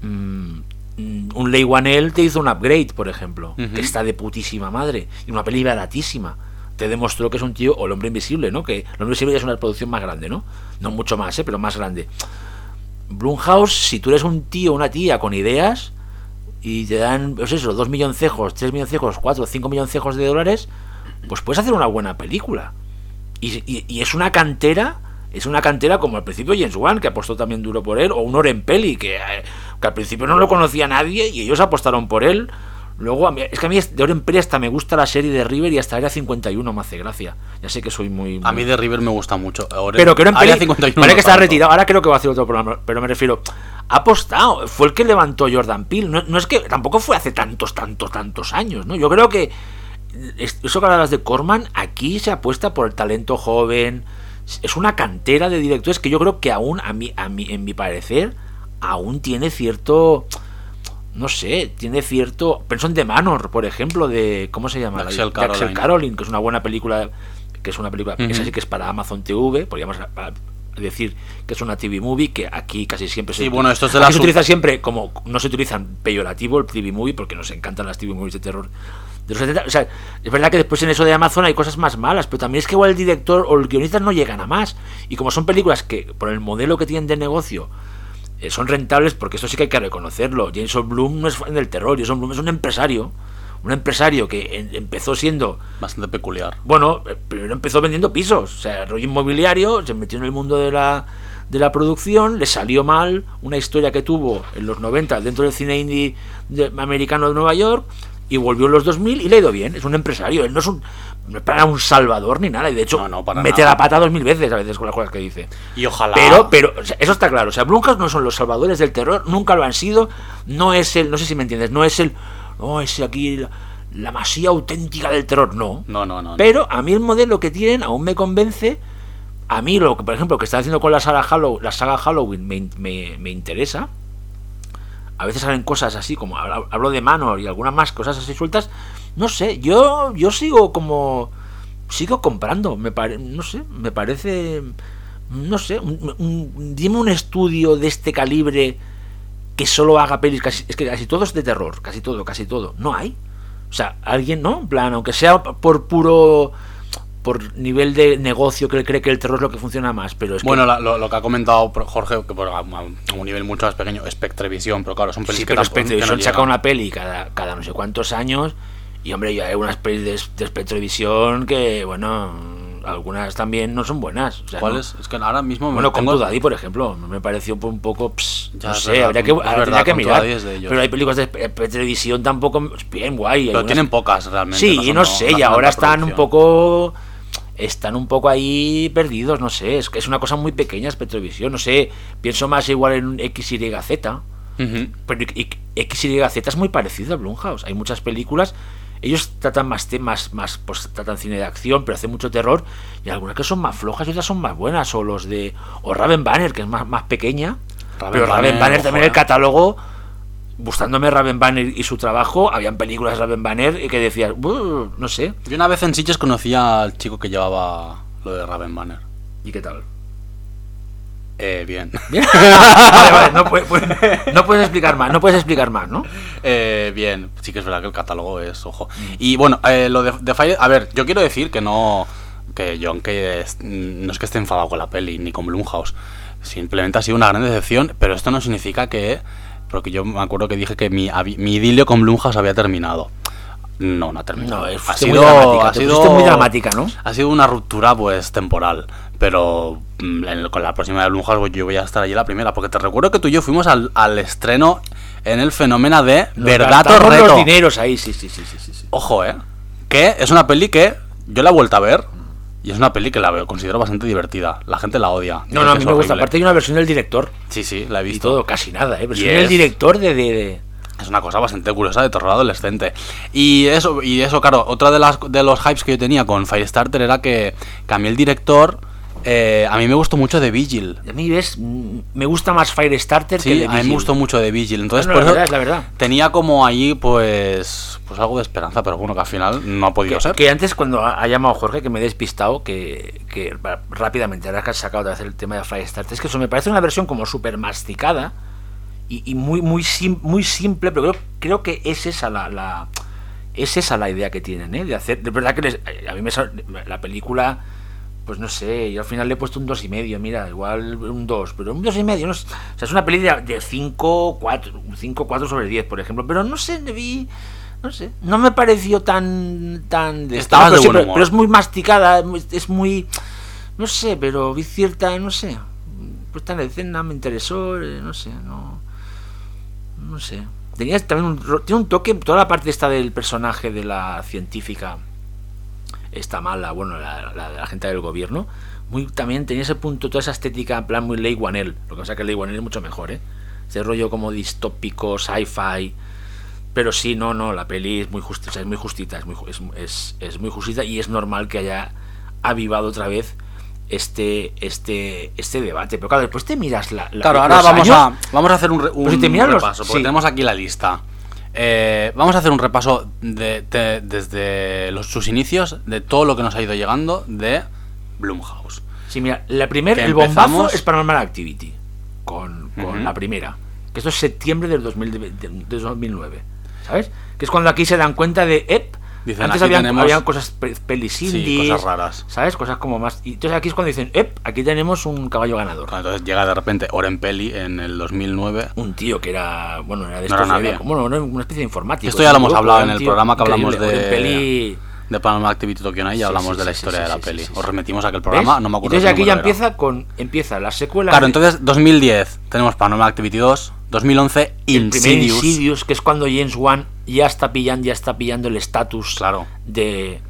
Mm, un Ley One te hizo un upgrade, por ejemplo, que está de putísima madre, y una peli baratísima. Te demostró que es un tío, o el hombre invisible, ¿no? Que el hombre invisible es una producción más grande, ¿no? No mucho más, ¿eh? Pero más grande. Blumhouse, si tú eres un tío o una tía con ideas y te dan, pues eso, dos milloncejos, tres milloncejos, cuatro, cinco milloncejos de dólares, pues puedes hacer una buena película. Y, y- es una cantera es una cantera como al principio James Wan, que apostó también duro por él, o un Oren Peli, que, eh, que al principio no lo conocía nadie y ellos apostaron por él. Luego, a mí- es que a mí de Oren Peli hasta me gusta la serie de River y hasta Área 51 me hace gracia. Ya sé que soy muy... A mí de River me gusta mucho. Ahora- pero que Área Peli, 51 vale no que está tanto. retirado, ahora creo que va a hacer otro programa, pero me refiero, ha apostado, fue el que levantó Jordan Peele, no, no es que tampoco fue hace tantos, tantos, tantos años, ¿no? Yo creo que es- eso que hablas de Corman, aquí se apuesta por el talento joven, es una cantera de directores que yo creo que aún, a mí, a mí, en mi parecer, aún tiene cierto... No sé, tiene cierto. Pienso en The Manor, por ejemplo, de. ¿Cómo se llama? Axel De Axel Caroline. Caroline, que es una buena película. Que es una película. Esa sí que es para Amazon TV, podríamos decir que es una TV movie, que aquí casi siempre se. Sí, bueno, esto es de la se utiliza siempre como. No se utilizan peyorativo el TV movie, porque nos encantan las TV movies de terror. De los 70. O sea, es verdad que después en eso de Amazon hay cosas más malas, pero también es que igual el director o el guionista no llegan a más. Y como son películas que, por el modelo que tienen de negocio, son rentables porque eso sí que hay que reconocerlo. Jason Bloom no es fan del terror, Jason Bloom es un empresario. Un empresario que en- empezó siendo, Bastante peculiar. bueno, eh, primero empezó vendiendo pisos, o sea, rollo inmobiliario, se metió en el mundo de la, de la producción, le salió mal una historia que tuvo en los 90 dentro del cine indie de- americano de Nueva York y volvió en los 2000 y le ha ido bien. Es un empresario, él no es un, no es para un salvador ni nada, y de hecho No, no, para mete nada. la pata dos mil veces a veces con las cosas que dice. Y ojalá. Pero, pero, o sea, eso está claro. O sea, Blumhouse no son los salvadores del terror, nunca lo han sido. No es el, no sé si me entiendes, no es el, no es aquí la, la masía auténtica del terror, no. No, no, no. Pero a mí el modelo que tienen aún me convence. A mí, lo que, por ejemplo, que están haciendo con la saga, Hallow- la saga Halloween me, me- me interesa. A veces salen cosas así, como hablo hablo de Manor y algunas más cosas así sueltas. No sé, yo, yo sigo como. Sigo comprando. Me pare, no sé, me parece. No sé, un- un- dime un estudio de este calibre que solo haga pelis. Casi, es que casi todo es de terror, casi todo, casi todo. No hay. O sea, alguien, ¿no? En plan, aunque sea por puro. por nivel de negocio que cree que el terror es lo que funciona más, pero es que. Bueno, la- lo, lo que ha comentado Jorge, que por, a, un nivel mucho más pequeño, Spectrevisión, pero claro, son pelis Sí, que pero que Spectrevision no saca una peli cada, cada no sé cuántos años. Y hombre, ya hay unas pelis de, de Spectrevision que, bueno, algunas también no son buenas. O sea, ¿Cuál no- es? Es que ahora mismo me Bueno, con tengo- Tu Daddy, por ejemplo, me pareció un poco. pss, Ya, no es sé, verdad, habría que, es habría verdad, que con mirar. Es. Pero hay películas de Spectrevision tampoco bien guay. Pero algunas- tienen pocas realmente. Sí, son- no sé, y ahora están un poco. Están un poco ahí perdidos, no sé. Es que es una cosa muy pequeña Spectrevision, no sé. Pienso más igual en XYZ. Ujú. Pero y- XYZ es muy parecido a Blumhouse. Hay muchas películas. Ellos tratan más temas, más, pues tratan cine de acción, pero hacen mucho terror. Y algunas que son más flojas y otras son más buenas. O los de. O Raven Banner, que es más, más pequeña. Raven pero Raven Banner, también eh. el catálogo. Gustándome Raven Banner y su trabajo, habían películas de Raven Banner que decías, no sé. Yo una vez en Sitges conocí al chico que llevaba lo de Raven Banner. ¿Y qué tal? Eh, bien. Bien. vale, vale, no, puedes, puedes- no puedes explicar más, no puedes explicar más, ¿no? Eh, bien, sí que es verdad que el catálogo es, ojo. Y bueno, eh, lo de, de Fire, a ver, yo quiero decir que no, que yo aunque es- no es que esté enfadado con la peli ni con Blumhouse, simplemente ha sido una gran decepción, pero esto no significa que, porque yo me acuerdo que dije que mi, mi idilio con Blumhouse había terminado. No, no ha terminado. No, ha sido, muy dramática, ha sido muy dramática, ¿no? Ha sido una ruptura, pues, temporal. Pero mm, en- con la próxima de Blumhouse pues, yo voy a estar allí la primera. Porque te recuerdo que tú y yo fuimos al, al estreno en el fenómeno de Nos Verdad o Reto. los dineros ahí, sí, sí, sí, sí, sí. Ojo, ¿eh? Que es una peli que yo la he vuelto a ver. Y es una peli que la veo, considero bastante divertida. La gente la odia. No, no, a mí me gusta. Aparte hay una versión del director Sí, sí, la he y visto. todo, casi nada, ¿eh? Versión Y del director de... de, de- Es una cosa bastante curiosa de terror adolescente. Y eso, y eso claro, otra de las de los hypes que yo tenía con Firestarter era que, que a mí el director. Eh, a mí me gustó mucho de Vigil. A mí, ¿ves? Me gusta más Firestarter que Sí, de a mí me Vigil. gustó mucho de Vigil. Entonces, No, no, por la eso verdad, es la verdad. tenía como ahí, pues, pues algo de esperanza, pero bueno, que al final no ha podido Que, ser. que antes cuando ha, llamado Jorge, que me he despistado, que, que rápidamente, ahora que has sacado otra vez el tema de Firestarter, es que eso me parece una versión como súper masticada y, y muy, muy, sim- muy simple, pero creo, creo que es esa la, la- es esa la idea que tienen, ¿eh? De hacer, de verdad que les- a mí me la película, pues no sé, yo al final le he puesto un dos y medio, mira, igual un 2, pero un dos y medio, no es- o sea, es una peli de 5, 4, 5, 4 sobre 10, por ejemplo, pero no sé, vi, no sé, no me pareció tan, tan de Estabas pero de sí, buen pero- humor. pero es muy masticada, es muy- No sé, pero vi cierta, no sé. Puesta en escena, me interesó, eh, no sé, no. No sé. Tenía también un, tiene un toque, toda la parte esta del personaje de la científica está mala, bueno, la, la, la gente del gobierno. Muy, también tenía ese punto, toda esa estética en plan muy Ley Wanel. Lo que pasa es que Ley Wanel es mucho mejor, ¿eh? Ese rollo como distópico, sci-fi. Pero sí, no, no, la peli es muy justita, es muy justita, es muy, es, es, es muy justita y es normal que haya avivado otra vez este este este debate. Pero claro, después te miras la... la- Claro, ahora vamos años- a, vamos a hacer un, un si te miras los- repaso, porque sí. tenemos aquí la lista. Eh, vamos a hacer un repaso de, de- desde los, sus inicios de todo lo que nos ha ido llegando de Blumhouse. Sí, mira, la primera, el bombazo es Paranormal Activity, con, la primera, que esto es septiembre del 2000 de, de- de 2009, ¿sabes? Que es cuando aquí se dan cuenta de, ep, Dicen, antes habían, tenemos- habían cosas pe- pelis Sí, indies, cosas raras. ¿sabes? Cosas como más... Y entonces aquí es cuando dicen, ep, aquí tenemos un caballo ganador. Claro, Entonces llega de repente Oren Peli en el 2009. Un tío que era, bueno, era de No era nadie. bueno, una especie de informático. Esto ya lo hemos hablado en el programa que hablamos de, Oren Peli- de Paranormal Activity Tokyo Night y Sí, hablamos sí, de la historia de la peli. Os sí. remitimos a aquel programa, ¿Ves? no me acuerdo Entonces aquí ya era. empieza con empieza la secuela Claro, de- entonces 2010 tenemos Paranormal Activity 2, 2011 el primer Insidious. Insidious, que es cuando James Wan ya está pillando, ya está pillando el estatus Claro. de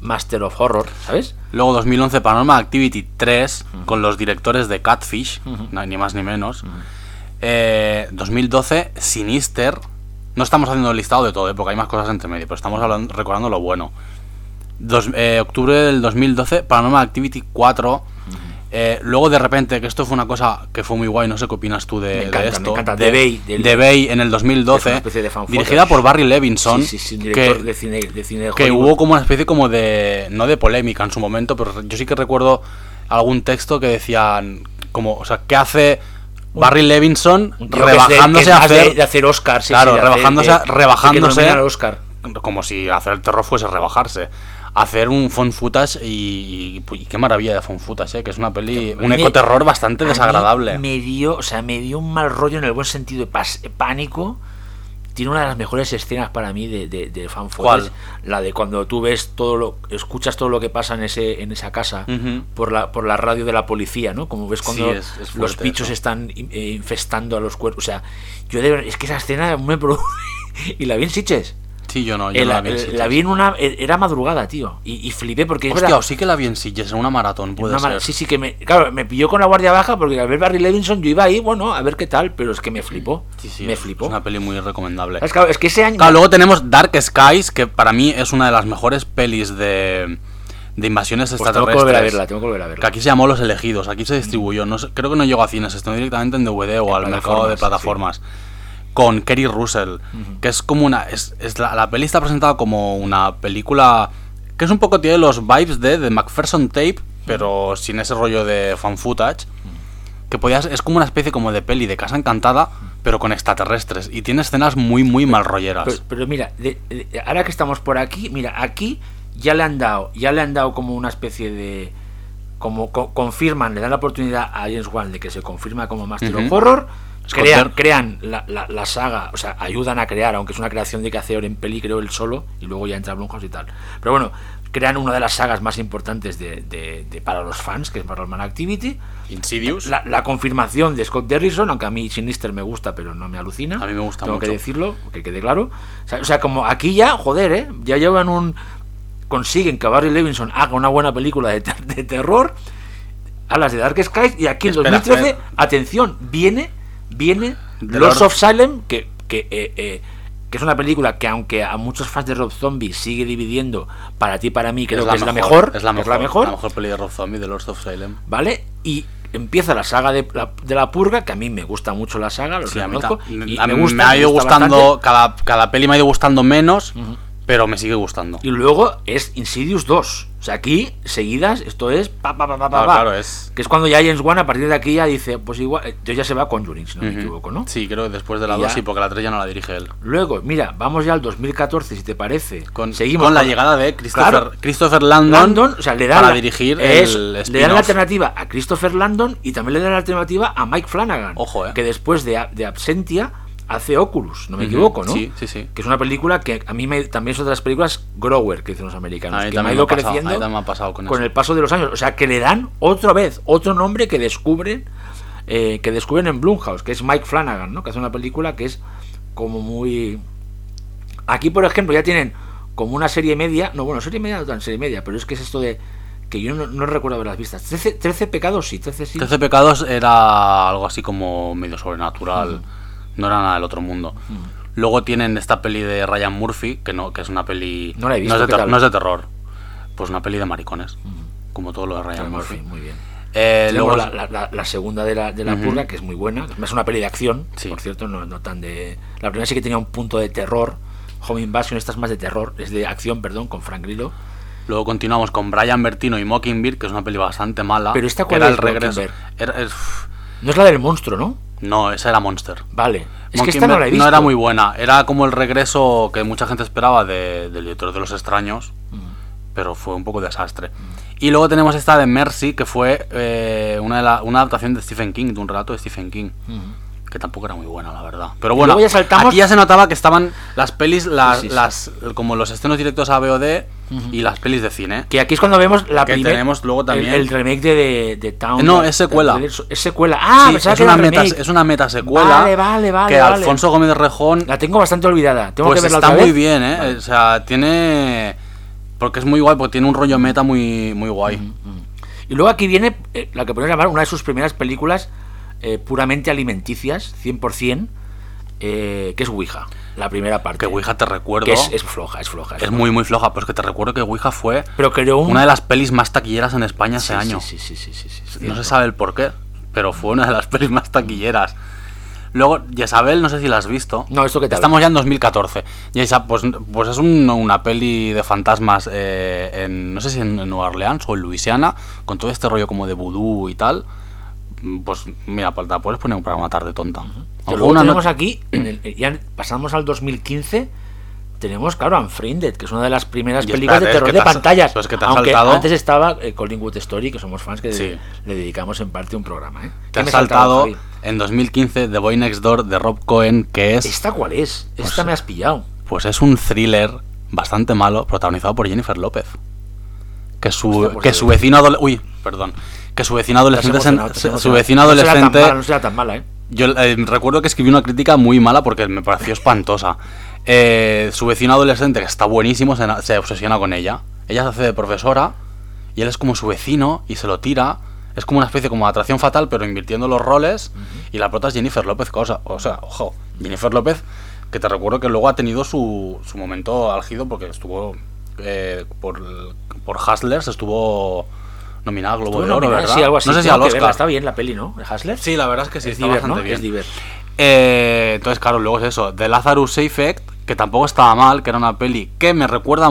Master of Horror, ¿sabes? Luego 2011 Paranormal Activity 3 con los directores de Catfish, no, ni más ni menos. Eh, 2012 Sinister. No estamos haciendo el listado de todo, ¿eh? porque hay más cosas entre medio, pero estamos hablando, recordando lo bueno. Dos- eh, octubre del 2012 Paranormal Activity 4. Eh, luego de repente, que esto fue una cosa que fue muy guay, no sé qué opinas tú de, Me de encanta, me esto. encanta. de, The Bay, del- The Bay en el Es 2012, una especie de dirigida por Barry Levinson, Sí, sí, sí, que, de cine de cine de que hubo como una especie como de no de polémica en su momento pero yo sí que recuerdo algún texto que decían como o sea qué hace Barry Levinson de- rebajándose es a de- hacer de hacer Oscar, sí, claro de rebajándose de- de rebajándose Oscar. como si hacer el terror fuese rebajarse hacer un footage y, y- y qué maravilla de phone footage ¿eh? que es una peli un Me- ecoterror bastante desagradable Me dio, o sea, me dio un mal rollo en el buen sentido de pas- pánico. Tiene una de las mejores escenas para mí de, de, de fan. La de cuando tú ves todo lo, escuchas todo lo que pasa en ese, en esa casa por la, por la radio de la policía, ¿no? Como ves cuando Sí, es- es los bichos eso. están eh, infestando a los cuerpos. O sea, yo de es que esa escena me produce. y la vi en Sitges. Sí yo no yo Eh, no la, la vi en eh, Sitges. la vi en una. eh, Era madrugada, tío. Y, y flipé porque es Hostia, verdad- o sí que la vi en Sitges en una maratón puede una ser Sí, sí, que me. Claro, me pilló con la guardia baja porque al ver Barry Levinson yo iba ahí, bueno, a ver qué tal, pero es que me flipó. Sí, sí, me es- flipó. es una peli muy recomendable Es, claro, es que ese año. Claro, luego tenemos Dark Skies, que para mí es una de las mejores pelis de, de invasiones pues tengo que extraterrestres. volver a verla, tengo que volver a Que verla. aquí se llamó Los Elegidos, aquí se distribuyó. No creo que no llegó a cines, estuvo directamente en DVD o En al mercado de plataformas, plataformas. Con Kerry Russell, que es como una. Es, es la, la peli está presentada como una película que es un poco tiene los vibes de The Macpherson Tape, pero sin ese rollo de fan footage. Que podías, es como una especie como de peli de casa encantada, pero con extraterrestres. Y tiene escenas muy, muy mal rolleras. Pero, pero mira, de- de- ahora que estamos por aquí, mira, aquí ya le han dado, ya le han dado como una especie de. Como co- confirman, le dan la oportunidad a James Wan de que se confirma como Master of Horror. Crean, crean la, la- la saga, o sea, ayudan a crear, aunque es una creación de que hace en peli, creo él solo, y luego ya entra Blumhouse y tal. Pero bueno, crean una de las sagas más importantes de, de- de- para los fans, que es Paranormal Activity. Insidious. La, la confirmación de Scott Derrison, aunque a mí Sinister me gusta, pero no me alucina. A mí me gusta Tengo que decirlo, que quede claro. O sea, o sea, como aquí ya, joder, ¿eh? Ya llevan un... Consiguen que Barry Levinson haga una buena película de, ter- de terror a las de Dark Skies y aquí en Espera, 2013, espera. atención, viene, viene Lords Lord- of Salem, que, que, eh, eh, que es una película que aunque a muchos fans de Rob Zombie sigue dividiendo, para ti y para mí creo que es la mejor, Es la mejor. la mejor, la mejor peli de Rob Zombie, de Lords of Salem. ¿vale? Y empieza la saga de la, de la purga, que a mí me gusta mucho la saga, lo Sí, a mí reconozco, ta- y a me mí gusta, me ha me ido gusta gustando, cada, cada peli me ha ido gustando menos, pero me sigue gustando. Y luego es Insidious 2. O sea, aquí, seguidas, esto es pa, pa, pa, pa, pa, Claro, es- Que es cuando ya James Wan a partir de aquí ya dice, pues igual, entonces ya se va a Conjuring, si no me equivoco, ¿no? Sí, creo que después de la Y 2 ya- sí, porque la 3 ya no la dirige él. Luego, mira, vamos ya al 2014, si te parece. Con, Seguimos con la llegada de Christopher, Claro. Christopher Landon, Landon, o sea, le dan para la- dirigir es- el le dan la alternativa a Christopher Landon y también le dan la alternativa a Mike Flanagan. Ojo, eh. Que después de, de Absentia hace Oculus, no me equivoco, ¿no? Sí, sí, sí. Que es una película que a mí me, también es otra de las películas Grower que dicen los americanos. Que me ha ido me pasado, creciendo también me ha pasado con eso. el paso de los años. O sea, que le dan otra vez, otro nombre que descubren, eh, que descubren en Blumhouse, que es Mike Flanagan, ¿no? Que hace una película que es como muy. Aquí, por ejemplo, ya tienen como una serie media. No, bueno, serie media no tan serie media, pero es que es esto de. Que yo no, no recuerdo haber las vistas. 13, 13 pecados, sí, 13 sí. 13 pecados era algo así como medio sobrenatural. No era nada del otro mundo. Luego tienen esta peli de Ryan Murphy, que no, que es una peli. No la he visto, es de no es de terror. Pues una peli de maricones. Como todo lo de Ryan Ryan Murphy. Murphy, muy bien. Eh, Luego la, la- la- la segunda de la, de la purga, que es muy buena. Es una peli de acción, Sí. por cierto, no, no tan de. La primera sí que tenía un punto de terror. Home Invasion, esta es más de terror, es de acción, perdón, con Frank Grillo. Luego continuamos con Brian Bertino y Mockingbird, que es una peli bastante mala. Pero esta cuál era es, el regreso. Era- es- No es la del monstruo, ¿no? No, esa era Monster. Vale. Es que esta no Mockingbird la he visto. era muy buena. Era como el regreso que mucha gente esperaba de- del director de los extraños. Pero fue un poco desastre. Y luego tenemos esta de Mercy, que fue eh, una, de la- una adaptación de Stephen King, de un relato de Stephen King. Que tampoco era muy buena, la verdad. Pero bueno, luego ya saltamos- aquí ya se notaba que estaban las pelis, las, Sí, sí, sí. las como los estrenos directos a VOD y las pelis de cine. Que aquí es cuando vemos la Que primera. tenemos luego también- El, el remake de, de, de Town. No, de- es secuela. de- Es secuela. Ah, es, que una meta, es una meta secuela Vale, vale, vale, que vale. Alfonso Gómez Rejón La tengo bastante olvidada. Tengo pues que verla está otra muy vez. bien, ¿eh? O sea, tiene... Porque es muy guay, porque tiene un rollo meta muy, muy guay. Y luego aquí viene eh, la que podemos llamar una de sus primeras películas eh, puramente alimenticias, 100%, eh, que es Ouija, la primera parte. Que Ouija te recuerdo... Que es, es floja, es floja. Es floja. muy, muy floja, pero es que te recuerdo que Ouija fue Pero creó un... una de las pelis más taquilleras en España Sí, ese sí, año. Sí, sí, sí, sí, sí, es No se sabe el por qué, pero fue una de las pelis más taquilleras. Luego, Jezabel, no sé si la has visto. No, ¿esto qué tal? Estamos ya en 2014. Jeza- pues, pues es un- una peli de fantasmas eh, en, no sé si en, en Nueva Orleans o en Luisiana, con todo este rollo como de vudú y tal. Pues mira, la puedes poner para una tarde tonta. Luego una tenemos no- aquí, en el- eh, ya pasamos al 2015, tenemos, claro, Unfriended, que es una de las primeras Y películas de es terror que de has- pantallas. que aunque saltado- antes estaba eh, Collingwood Story, que somos fans, que Sí. le dedicamos en parte un programa. ¿eh? Te ¿Qué has saltado, saltado en 2015 The Boy Next Door de Rob Cohen, que es ¿Esta cuál es? Esta Pues- me has pillado. Pues es un thriller bastante malo, protagonizado por Jennifer López. Que su, Hostia, pues que su vecino adolescente. Uy, perdón. Que su vecino adolescente. se- emocionado, su vecino No será tan adolescente. mala, no será tan mala, ¿eh? Yo eh, recuerdo que escribí una crítica muy mala porque me pareció espantosa. Eh, su vecino adolescente, que está buenísimo, se, se obsesiona con ella. Ella se hace de profesora y él es como su vecino y se lo tira. Es como una especie como de atracción fatal, pero invirtiendo los roles. Y la prota es Jennifer López, cosa. O sea, ojo, Jennifer López, que te recuerdo que luego ha tenido su, su momento álgido porque estuvo eh, por, por Hustlers, estuvo nominada a Globo de Oro, ¿verdad? Sí, algo así. No sé si al que Oscar. verla, Está bien la peli, ¿no? ¿De Hustler? Sí, la verdad es que sí, es está Diver, bastante ¿no? bien. Es Diver. Eh, entonces, claro, luego es eso. The Lazarus Effect, que tampoco estaba mal, que era una peli que me recuerda.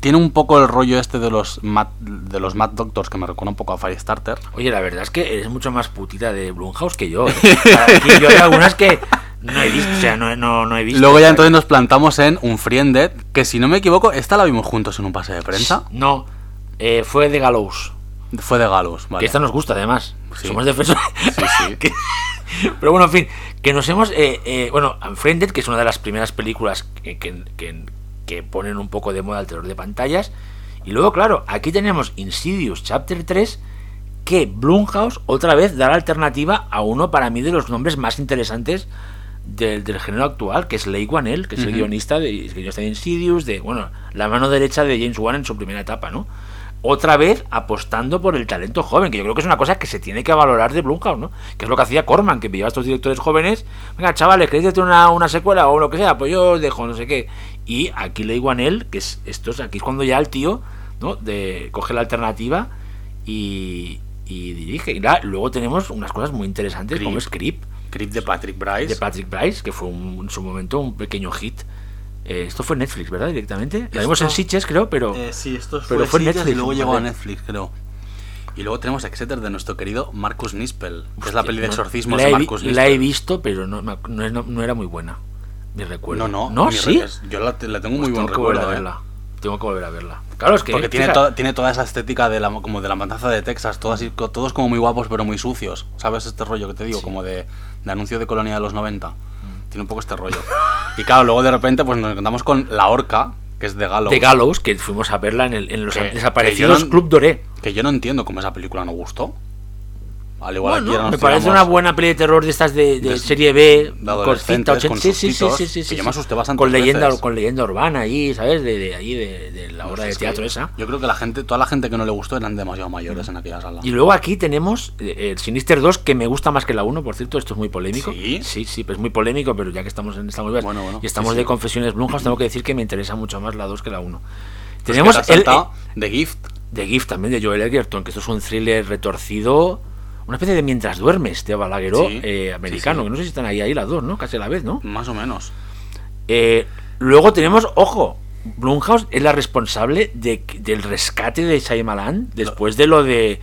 Tiene un poco el rollo este de los Mad, de los Mad Doctors, que me recuerda un poco a Firestarter. Oye, la verdad es que eres mucho más putita de Blumhouse que yo. ¿eh? Aquí yo hay algunas que no he visto, o sea, no, no, no he visto. Luego ya entonces nos plantamos en Unfriended, que si no me equivoco, esta la vimos juntos en un pase de prensa. No, eh, fue de Gallows. Fue de Galus, Que vale. esta nos gusta además. Sí. Somos defensores. Sí, sí. Que- Pero bueno, en fin, que nos hemos. eh, eh, bueno, Unfriended, que es una de las primeras películas que, que- que- que ponen un poco de moda el terror de pantallas. Y luego, claro, aquí tenemos Insidious Chapter 3, que Blumhouse otra vez da la alternativa a uno para mí de los nombres más interesantes del, del género actual, que es Leigh Whannell, que es el guionista de, el guionista de Insidious, de, bueno, la mano derecha de James Wan en su primera etapa, ¿no? Otra vez apostando por el talento joven, que yo creo que es una cosa que se tiene que valorar de Blumhouse, ¿no? Que es lo que hacía Corman, que pillaba a estos directores jóvenes, venga, chavales, ¿queréis hacer una, una secuela o lo que sea? Pues yo os dejo, no sé qué. Y aquí Leigh Whannell, que es esto es aquí es cuando ya el tío, ¿no? De, coge la alternativa y, y dirige. Y la- luego tenemos unas cosas muy interesantes Creep. como es Creep, Creep de Patrick Bryce. de Patrick Bryce, que fue un- en su momento un pequeño hit. Eh, esto fue Netflix, ¿verdad? Directamente. La vimos en Sitges, creo, pero. Eh, sí, esto pero fue Sitges Netflix, y luego llegó a. Netflix, creo. Y luego tenemos Exeter de nuestro querido Marcus Nispel, que es la peli de exorcismos la de Marcus La he Nispel. visto, pero no, no, no- era muy buena. Mi recuerdo. No, no, ¿No? ¿Sí? Yo la, la tengo muy Pues buen tengo que volver a recuerdo, ¿eh? verla. Tengo que volver a verla. Claro, es que. Porque tiene, to- tiene toda esa estética de la, como de la matanza de Texas, todos como muy guapos pero muy sucios. ¿Sabes este rollo que te digo? Sí. Como de, de anuncio de colonia de los 90. Tiene un poco este rollo. Y claro, luego de repente pues nos encontramos con La Orca, que es de Gallows. De Gallows, que fuimos a verla en, el- en los Que- desaparecidos que no- Club Doré. Que yo no entiendo cómo esa película no gustó. Al igual aquí Bueno, ahora me parece una buena peli de terror de estas de, de de- serie B, de cortita, con 80, sí, sí, sí, sí, sí, que sí, sí. bastantes con leyenda, veces. con leyenda urbana ahí, ¿sabes? De, de ahí, de, la obra de teatro esa. Yo creo que la gente, toda la gente que no le gustó eran demasiado mayores en aquella sala. Y luego aquí tenemos eh, el Sinister 2, que me gusta más que la 1, por cierto, esto es muy polémico. ¿Sí? sí, sí, pues es muy polémico, pero ya que estamos en vivas Bueno, bueno, y estamos sí, de sí. confesiones Blumhouse, tengo que decir que me interesa mucho más la 2 que la 1. Pues Tenemos el, saltado The Gift. The Gift también de Joel Edgerton, que esto es un thriller retorcido, una especie de mientras duermes de Balagueró Sí, eh, americano, sí, sí. que no sé si están ahí, ahí las dos, ¿no? Casi a la vez, ¿no? Más o menos. Eh, luego tenemos, ojo, Blumhouse es la responsable de, del rescate de Shyamalan después de lo de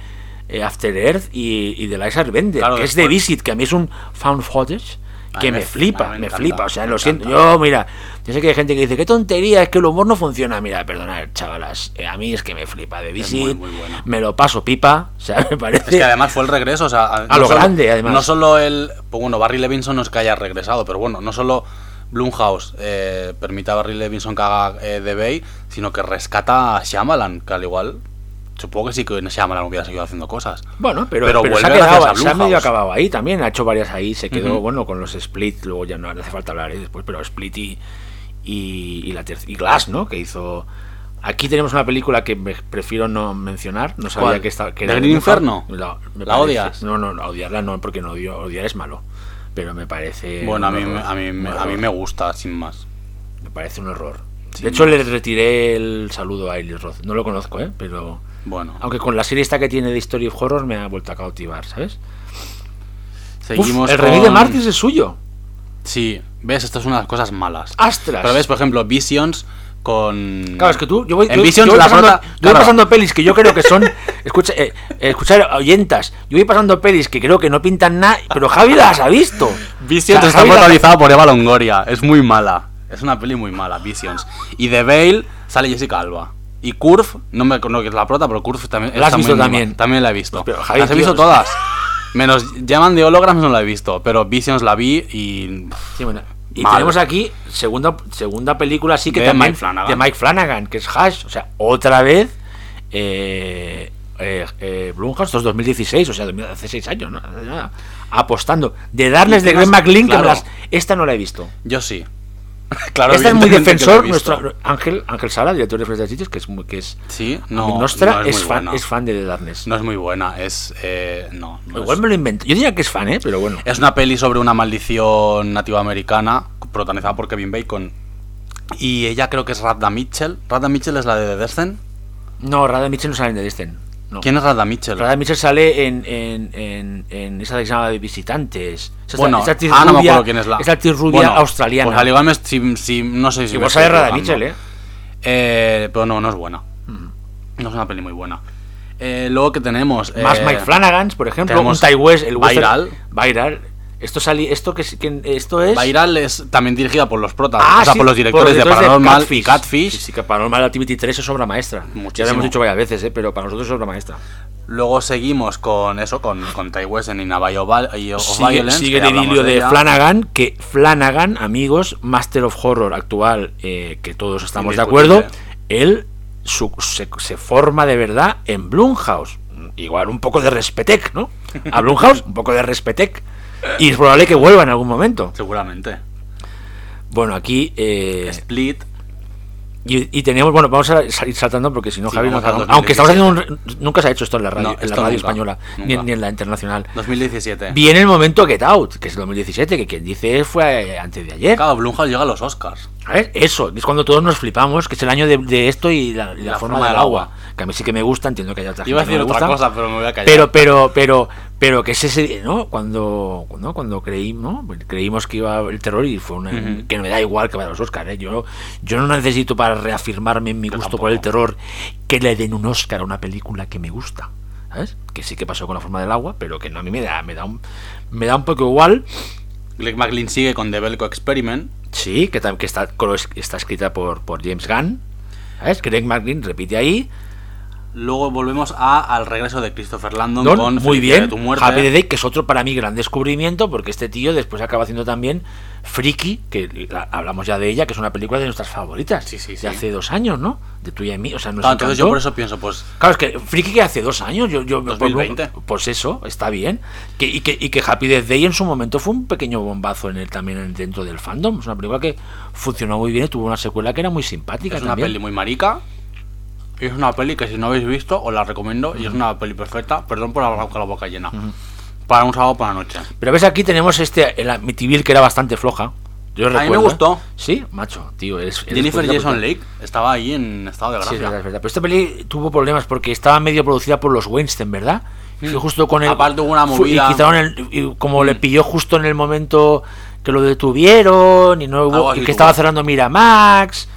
eh, After Earth y, y de Liza Bender, Claro, que es de Visit, que a mí es un found footage que me, me- flipa, me flipa, o sea, lo siento, encanta. yo, mira, yo sé que hay gente que dice, qué tontería, es que el humor no funciona, mira, perdonad, chavalas, eh, a mí es que me flipa de buena. me lo paso pipa, o sea, me parece... Es que además fue el regreso, o sea, a, A lo grande, además. No solo el. Pues bueno, Barry Levinson no es que haya regresado, pero bueno, no solo Blumhouse eh, permite a Barry Levinson que haga eh, The Bay, sino que rescata a Shyamalan, que al igual. Supongo que sí que Shyamalan hubiera seguido haciendo cosas. Bueno, pero, Pero pero se ha quedado, se ha medio acabado ahí también, ha hecho varias ahí, se quedó, bueno, con los Split, luego ya no hace falta hablar ahí después, pero Split y, y, y la y Glass, ¿no? Que hizo... Aquí tenemos una película que me prefiero no mencionar, no sabía ¿Cuál? que, estaba que ¿The era. Inferno? La, me ¿La odias? No, no, no, odiarla no, porque no odio, odiar es malo, pero me parece... bueno, a mí, horror, a, mí, a mí me gusta, sin más. Me parece un horror. Sí, de hecho, le retiré el saludo a Eli Roth. No lo conozco, ¿eh? Pero... Bueno, Aunque con la serie esta que tiene de History of Horror me ha vuelto a cautivar, ¿sabes? seguimos. Uf, el con- de Martyrs es suyo. Sí, ves, esto es una de las cosas malas. ¡Astras! Pero ves, por ejemplo, Visions con. Claro, es que tú, yo voy, En yo- Visions yo voy la pasando, yo voy claro. pasando pelis que yo creo que son. escucha, eh, escuchar oyentas. Yo voy pasando pelis que creo que no pintan nada, pero Javi las ha visto. Visions O sea, está protagonizada por Eva Longoria. Es muy mala. Es una peli muy mala, Visions. Y de Bale sale Jessica Alba. Y Curve, no me acuerdo que es la prota, pero Curve también. ¿La has visto también? También la he visto. Pero, Javi, Las he visto todas. Menos Llaman de Holograms no la he visto, pero Visions la vi y. Sí, bueno, Y tenemos aquí segunda, segunda película así que De también Mike Flanagan. de Mike Flanagan, que es Hash. O sea, otra vez eh, eh, eh, Blumhouse, esto es 2016, o sea, hace seis años, ¿no? Apostando. De Darkness Y de más- McLean, que las- esta no la he visto. Yo sí. claro, Esta es muy defensor, nuestro Ángel, Ángel Sala, director de Fred Sitios, que es muy, que es Sí, no, no. Nostra, no es, muy fan, buena. es fan de The Darkness. No es muy buena, es. eh, no. no Igual es- me lo invento. Yo diría que es fan, ¿eh? Pero bueno. Es una peli sobre una maldición nativa americana, protagonizada por Kevin Bacon. Y ella creo que es Radha Mitchell. Radha Mitchell es la de The Descent. No, Rada Mitchell no sale en The Descent. No. ¿Quién es Radha Mitchell? Rada Mitchell sale en, en, en, en esa que se llama de visitantes. Esa- Bueno, esa ah, no me acuerdo quién es la. Esa actriz rubia Bueno, australiana. Pues al igual si, si- no sé si. Igual estoy sale equivocando. Mitchell, ¿eh? Eh, Pero no, no es buena. No es una peli muy buena. Eh, luego que tenemos. Más eh, Mike Flanagan, por ejemplo. Un tenemos Ty West, el western- Viral. Viral. Esto, sali, esto, que, es- que- esto es... Viral es también dirigida por los protas, Ah, o sea, sí, por los directores de Paranormal y Catfish. Sí, sí, que Paranormal Activity 3 es obra maestra. Ya Muchísimo. lo hemos dicho varias veces, ¿eh? pero para nosotros es obra maestra. Luego seguimos con eso, con, con Ty West en Inavai of Violence. Sigue, sigue el idilio de. Flanagan, que Flanagan, amigos, Master of Horror actual, eh, que todos estamos de acuerdo, él su- se, se forma de verdad en Blumhouse. Igual un poco de respetec, ¿no? A Blumhouse, un poco de respetec. Y es probable que vuelva en algún momento. Seguramente. Bueno, aquí... eh, Split. y, y teníamos, bueno, vamos a ir saltando porque si no, Sí, Javi, nos- aunque estamos 2017. haciendo un, nunca se ha hecho esto en la radio, No, en la radio nunca, española, ni, nunca. ni en la internacional. 2017. Viene el momento Get Out, que es el 2017, que quien dice fue eh, antes de ayer. Claro, Blumhouse llega a los Oscars. ¿Sabes? Eso, es cuando todos nos flipamos, que es el año de, de esto y la, y la forma, del agua. Que a mí sí que me gusta, entiendo que haya otra Iba a gente que decir otra gusta. cosa, pero me voy a callar. Pero, pero, pero, pero que es ese, ¿no? Cuando, ¿no? cuando creí, ¿no? Pues creímos que iba el terror y fue una, Ujú. que me da igual que vaya a los Oscars, ¿eh? Yo, yo no necesito para reafirmarme en mi Yo gusto tampoco. por el terror que le den un Oscar a una película que me gusta. ¿Sabes? Que sí que pasó con la forma del agua, pero que no, a mí me da, me da un, me da un poco igual. Greg McLean sigue con The Belko Experiment. Sí, que, que está, está escrita por, por James Gunn. ¿Sabes? Greg McLean repite ahí. Luego volvemos a, al regreso de Christopher Landon Don, con muy Felicidad de bien. tu muerte. Happy Day, que es otro para mí gran descubrimiento, porque este tío después acaba haciendo también Freaky, que la- hablamos ya de ella, que es una película de nuestras favoritas. Sí, sí, De sí. hace dos años, ¿no? De tuya y mí. O sea, nos Claro, entonces yo por eso pienso, pues Claro, es que Freaky que hace dos años, yo, yo 2020. Pues, pues eso, está bien. Que, y, que, y que Happy Death Day en su momento fue un pequeño bombazo en el, también en- dentro del fandom. Es una película que funcionó muy bien y tuvo una secuela que era muy simpática es una también. peli muy marica. Y es una peli que si no habéis visto, os la recomiendo. Y es una peli perfecta. Perdón por hablar con la boca llena. Para un sábado por la noche. Pero ves aquí tenemos este, el Amityville que era bastante floja. Yo A mí me recuerdo, ¿eh? gustó. Sí, macho, tío. eres- eres Jennifer Jason. Lake estaba ahí en estado de Sí, es gracia. verdad, es verdad. Pero esta peli tuvo problemas porque estaba medio producida por los Weinstein, ¿verdad? Y justo con el. Aparte hubo una y movida- Mm. quitaron el- y como le pilló justo en el momento que lo detuvieron y no hubo, y que tuvo. estaba cerrando Miramax.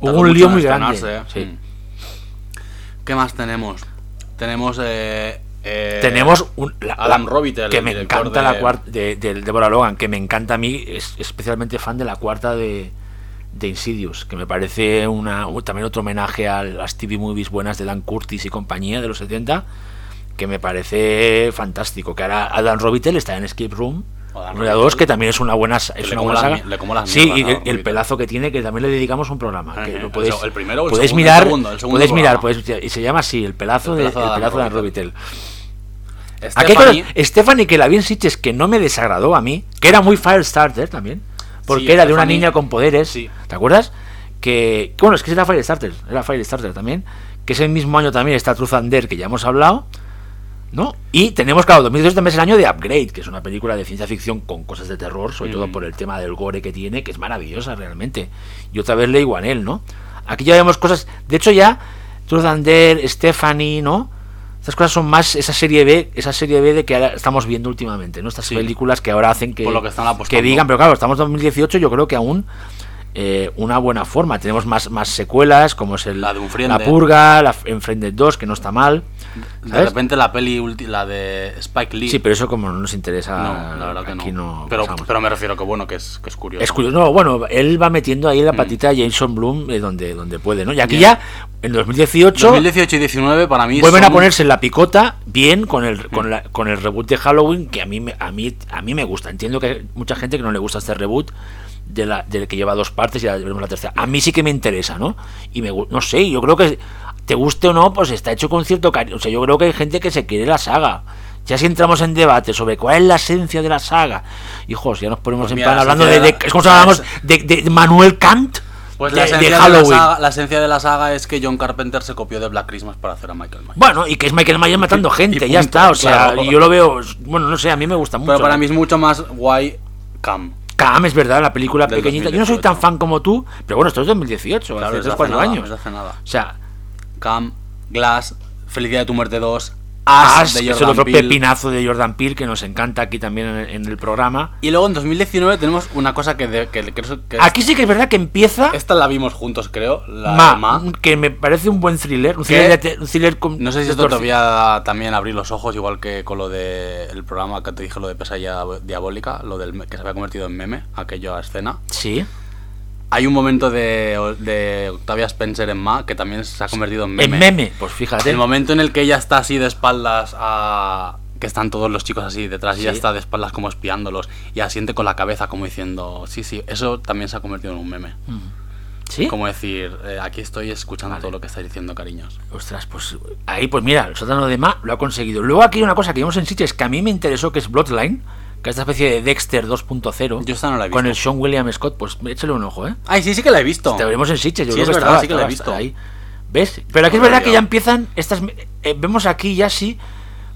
Hubo un lío muy grande. estrenarse, Sí. ¿eh? Mm. ¿Qué más tenemos? Tenemos. Eh, eh, Tenemos un, la- Adam Robitel, que me encanta de- la cuarta de, de Deborah Logan, que me encanta a mí, es especialmente fan de la cuarta de, de Insidious, que me parece una también otro homenaje a las TV movies buenas de Dan Curtis y compañía de los 70, que me parece fantástico. Que ahora Adam Robitel está en Escape Room. De Robitel. dos, que también es una buena, es le una buena saga. le como las sí, mierdas y el, el pelazo que tiene, que también le dedicamos un programa. Ajá, que el lo podéis, el primero el podéis segundo, el mirar, segundo, el segundo podéis mirar, podéis- y se llama así, el pelazo, El de, pelazo de el pelazo de Robitel. Hay Stephanie- Stephanie, que la vi en Sitges, que no me desagradó a mí, que era muy Firestarter también, porque Sí, era de una Stephanie- niña con poderes, Sí. ¿te acuerdas? Que, bueno, es que era Firestarter, era Firestarter también, que ese mismo año también está Truth and Dare, que ya hemos hablado, ¿no? Y tenemos, claro, 2018 también es el año de Upgrade, que es una película de ciencia ficción con cosas de terror, sobre todo por el tema del gore que tiene, que es maravillosa realmente. Y otra vez Ley él, ¿no? Aquí ya vemos cosas, de hecho ya, Truth and Dare, Stephanie, ¿no? Estas cosas son más esa serie B, esa serie B de que ahora estamos viendo últimamente, ¿no? Estas Sí. películas que ahora hacen que, Por lo que están que digan, pero claro, estamos en 2018, yo creo que aún eh, una buena forma. Tenemos más, más secuelas, como es el, La de Unfriended. La Purga, la Enfriended 2, que no está mal. De ¿sabes? repente la peli, ulti- la de Spike Lee. Sí, pero eso como no nos interesa, no, la verdad que aquí no. pero, pero me refiero que bueno, que es, que es curioso. Es curioso. No, bueno, él va metiendo ahí Mm. la patita a Jason Bloom eh, donde, donde puede, ¿no? Y aquí ya, en 2018, 2018 y 19 para mí vuelven a son- ponerse en la picota bien con el, con, la- con el reboot de Halloween, que a mí, a, mí, a mí me gusta. Entiendo que hay mucha gente que no le gusta este reboot. De la, del que lleva dos partes y ya veremos la tercera. A mí sí que me interesa, ¿no? Y me no sé, yo creo que te guste o no, pues está hecho con cierto cariño. O sea, yo creo que hay gente que se quiere la saga. Ya si entramos en debate sobre cuál es la esencia de la saga, hijos, ya nos ponemos Pues en plan la hablando de, de de- es como si la hablamos de, de Manuel Kant Pues de, la de esencia de, la Halloween. saga, la esencia de la saga es que John Carpenter se copió de Black Christmas para hacer a Michael Myers. Bueno, y que es Michael Myers matando gente, ya está. O sea, claro. y yo lo veo, bueno, no sé, a mí me gusta mucho. Pero para mí es mucho más guay Cam. Cam es verdad, la película Del pequeñita. Yo no soy 2018. tan fan como tú, pero bueno, esto es 2018, Claro, hace es de 3 hace 4 nada, años. hace nada. O sea, Cam, Glass, Felicidad de tu muerte 2, Ash de es el Jordan otro Peele. pepinazo de Jordan Peele que nos encanta aquí también en, en el programa. Y luego en 2019 tenemos una cosa que, de- que Aquí sí que es verdad que empieza esta la vimos juntos, creo. La Ma, de Ma. que me parece un buen thriller. Un thriller, de te- un thriller con- No sé si de esto te torci- voy a también abrir los ojos, igual que con lo del programa que te dije, lo de pesadilla diabólica, lo del que se había convertido en meme, aquella escena. Sí. Hay un momento de, de Octavia Spencer en Ma que también se ha convertido en meme. En meme, pues fíjate. El momento en el que ella está así de espaldas a... que están todos los chicos así detrás y ella Sí. está de espaldas como espiándolos y asiente con la cabeza como diciendo, sí, sí, eso también se ha convertido en un meme. ¿Sí? Como decir, eh, aquí estoy escuchando Vale. todo lo que estáis diciendo, cariños. Ostras, pues ahí, pues mira, el sótano de Ma lo ha conseguido. Luego aquí hay una cosa que vimos en sitios que a mí me interesó, que es Bloodline, que es esta especie de Dexter 2.0. Yo esta no la he Con el. Sean William Scott, pues échale un ojo, ¿eh? Ay, sí, sí que la he visto. Te veremos en Sitges, yo Sí, creo es que verdad, estaba, sí que la he visto. ahí. ¿Ves? Pero aquí es No verdad que ya empiezan estas... eh, vemos aquí ya sí,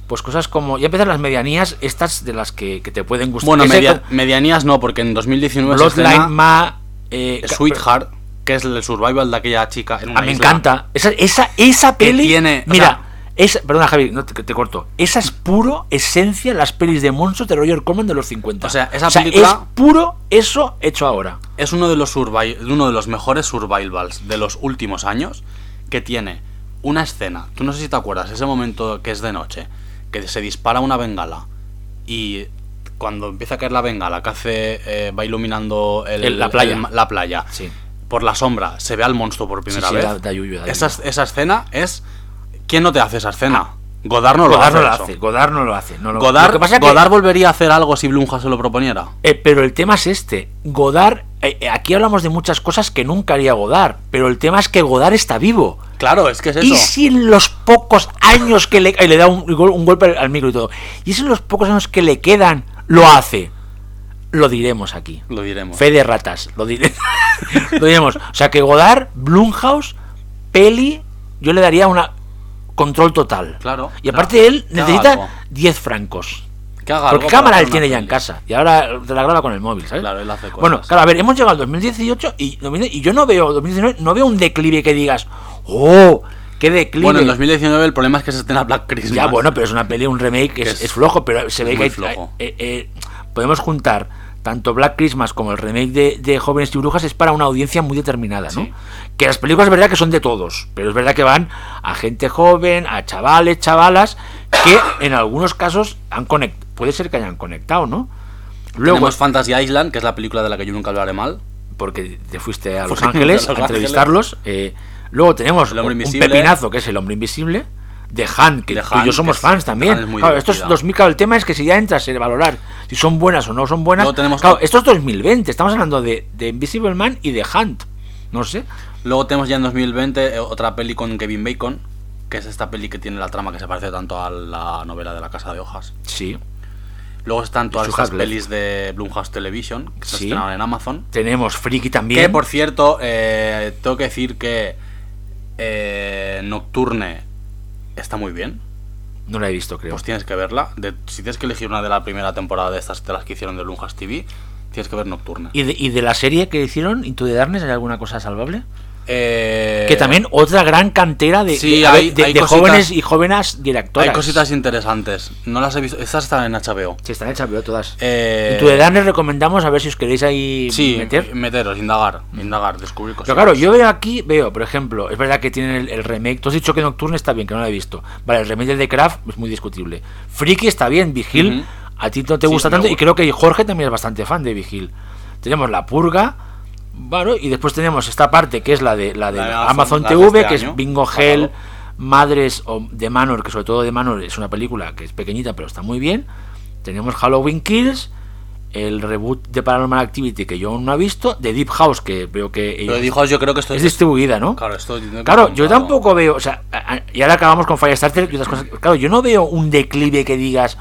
pues cosas como... Ya empiezan las medianías estas de las que, que te pueden gustar. Bueno, media- medianías no, porque en 2019 se Bloodline, Ma... eh, ca- Sweetheart, que es el survival de aquella chica en una Ah, me isla. encanta. Esa, esa, esa peli. tiene- mira, esa, perdona, Javi, no te, te corto. Esa es puro esencia las pelis de monstruos de Roger Corman de los 50. O sea, esa película- es puro eso hecho ahora. Es uno de los survi- uno de los mejores survivals de los últimos años que tiene una escena. Tú no sé si te acuerdas, ese momento que es de noche, que se dispara una bengala y cuando empieza a caer la bengala, que hace eh, va iluminando el- El- la playa. el- la playa. Sí. Por la sombra se ve al monstruo por primera sí, vez. da- da yuyu, da esa, esa escena es ¿Quién no te hace esa escena? Godard no lo hace. no lo hace, Godard no lo hace. no lo- Godard, lo que pasa que- Godard volvería a hacer algo si Blumhouse se lo proponiera. Eh, pero el tema es este. Godard, eh, eh, aquí hablamos de muchas cosas que nunca haría Godard, pero el tema es que Godard está vivo. Claro, es que es eso. Y si en los pocos años que le, y le da un, gol- un golpe al- micro y todo, y si en los pocos años que le quedan lo hace, lo diremos aquí. Lo diremos. Fe de ratas, lo, diré- lo diremos. O sea que Godard, Blumhouse, Peli, yo le daría una control total. Claro, Y aparte él necesita algo. 10 francos. Que haga Porque algo cámara él tiene ya en casa. Y ahora te la graba con el móvil, ¿sabes? Claro, él hace cosas. Bueno, claro, a ver, hemos llegado al 2018 y, 2000 y yo no veo 2019, no veo un declive que digas, oh, qué declive. Bueno, en 2019 el problema es que se estrena Black Christmas. Ya, bueno, pero es una peli, un remake, Que es, es- es flojo, pero se ve que hay- flojo. eh, eh, podemos juntar tanto Black Christmas como el remake de, de Jóvenes y Brujas es para una audiencia muy determinada, ¿no? Sí. Que las películas es verdad que son de todos, pero es verdad que van a gente joven, a chavales, chavalas, que en algunos casos han conect puede ser que hayan conectado, ¿no? Luego, Tenemos Fantasy Island, que es la película de la que yo nunca hablaré mal. porque te fuiste a Los Ángeles a entrevistarlos. eh, luego tenemos El Hombre un pepinazo que es El Hombre Invisible. De Han, que De tú y Han, yo somos es- fans también. Es muy Claro, esto es divertida. 2000, claro, el tema es que si ya entras en valorar si son buenas o no son buenas. Luego tenemos- claro, esto es 2020, estamos hablando de, de Invisible Man y de Hunt. No sé. Luego tenemos ya en 2020 eh, otra peli con Kevin Bacon, que es esta peli que tiene la trama que se parece tanto a la novela de La Casa de Hojas. Sí. Luego están todas estas pelis de Blumhouse Television, que se Sí. estrenaron en Amazon. Tenemos Friki también. Que por cierto, eh, tengo que decir que eh, Nocturne está muy bien. No la he visto, creo. Pues tienes que verla. De- si tienes que elegir una de la primera temporada de estas de las que hicieron de Blumhouse TV, tienes que ver Nocturne. ¿Y de, y de la serie que hicieron, Into the Darkness, hay alguna cosa salvable? Eh, que también otra gran cantera de, sí, de- a hay- ver, de- hay de cositas- jóvenes y jóvenes directoras. Hay cositas interesantes. No las he visto. Estas están en HBO. Sí, están hechas, veo todas. Eh, Into the Darkness recomendamos a ver si os queréis ahí Sí, meter. meteros, indagar, indagar, descubrir cosas. Pero claro, yo veo aquí, veo, por ejemplo, es verdad que tienen el, el remake. Tú has dicho que Nocturne está bien, que no lo he visto. Vale, el remake de The Craft es muy discutible. Freaky está bien, Vigil. A ti no te Sí, gusta tanto y creo que Jorge también es bastante fan de Vigil. Tenemos La Purga. Bueno, y después tenemos esta parte que es la de la de La de Amazon, Amazon, la de TV, este que es Bingo. Hell, Madres o de Manor, que sobre todo de Manor es una película que es pequeñita pero está muy bien. Tenemos Halloween Kills, el reboot de Paranormal Activity que yo aún no he visto, de Deep House que veo que Pero dijo, yo creo que esto es distribuida, ¿no? Claro, esto Claro, yo tampoco veo, o sea, y ahora acabamos con Firestarter y otras cosas. Claro, yo no veo un declive que digas,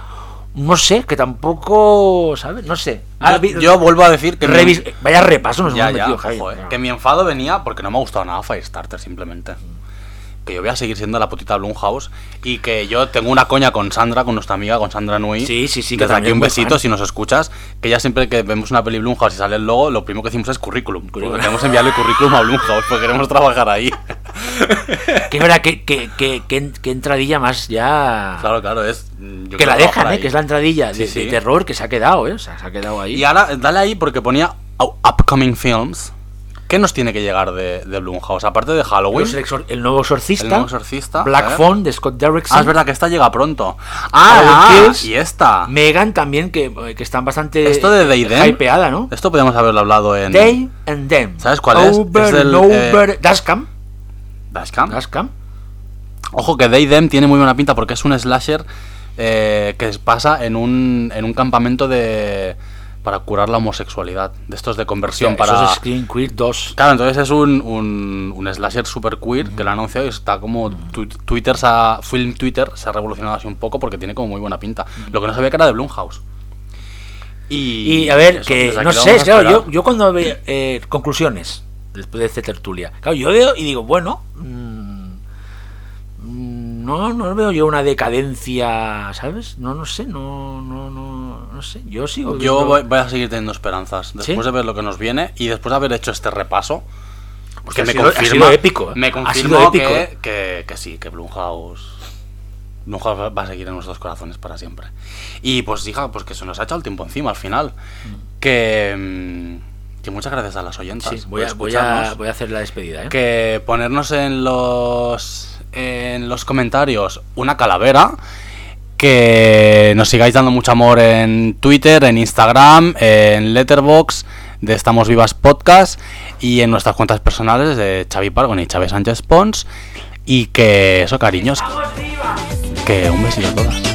no sé, que tampoco, ¿sabes? No sé. Ahora Yo, yo vuelvo a decir que. mi- revis- vaya repaso nos ya, hemos ya, metido, Javi. ojo, eh, que mi enfado venía porque no me ha gustado nada Firestarter, simplemente. Que yo voy a seguir siendo la putita Blumhouse y que yo tengo una coña con Sandra, con nuestra amiga, con Sandra Nui. Sí, sí, sí, que Desde aquí un besito fan. si nos escuchas. Que ya siempre que vemos una peli Blumhouse y sale el logo, lo primero que decimos es currículum. Queremos enviarle currículum a Blumhouse porque queremos trabajar ahí. Que es verdad que, que, que, que, entradilla más ya. claro, claro, es. yo que la dejan, ¿eh? Que es la entradilla de, Sí, sí. de terror que se ha quedado, ¿eh? O sea, se ha quedado ahí. Y ahora, dale ahí porque ponía "Up- Upcoming Films. ¿Qué nos tiene que llegar de, de Blumhouse? Aparte de Halloween. Exor- el nuevo exorcista. El nuevo exorcista, Black ver. Phone de Scott Derrickson. Ah, es verdad que esta llega pronto. Ah, Kills. y esta. Megan también, que, que están bastante. Esto de They Them. Hypeada, ¿no? Esto podemos haberlo hablado en They and Them. ¿Sabes cuál es? Over Es el, over. eh, Dashcam. Dashcam. Dashcam. Ojo que They Them tiene muy buena pinta porque es un slasher eh, que pasa en un, en un campamento de para curar la homosexualidad. De estos de conversión Hostia, para... Eso es Screen Queer 2. Claro, entonces es un, un, un slasher super queer que lo ha anunciado y está como tu- Twitter se ha, Film Twitter se ha revolucionado así un poco porque tiene como muy buena pinta. Lo que no sabía que era de Blumhouse. Y, Y a ver, eso, que no sé, claro, yo, yo cuando veo eh, conclusiones después de esta tertulia, claro, yo veo y digo, bueno, mm, mm, no, no veo yo una decadencia, ¿sabes? No, no sé, no, no, no sé, yo sigo. Yo viendo- voy, voy a seguir teniendo esperanzas. Después ¿Sí? de ver lo que nos viene y después de haber hecho este repaso, Hostia, que ha me sido- confirma, épico, ¿eh? me confirma épico, que, ¿eh? que, que sí, que Blumhouse, Blumhouse va a seguir en nuestros corazones para siempre. Y pues hija, pues que se nos ha echado el tiempo encima al final. Que, mm, que muchas gracias a las oyentas. Sí, voy, a, voy, a, voy a hacer la despedida, ¿eh? que ponernos en los en los comentarios una calavera que nos sigáis dando mucho amor en Twitter, en Instagram, en Letterbox de Estamos Vivas Podcast y en nuestras cuentas personales de Xavi Pargon y Chávez Sánchez Pons Y que eso, cariños. Que un besito a todas.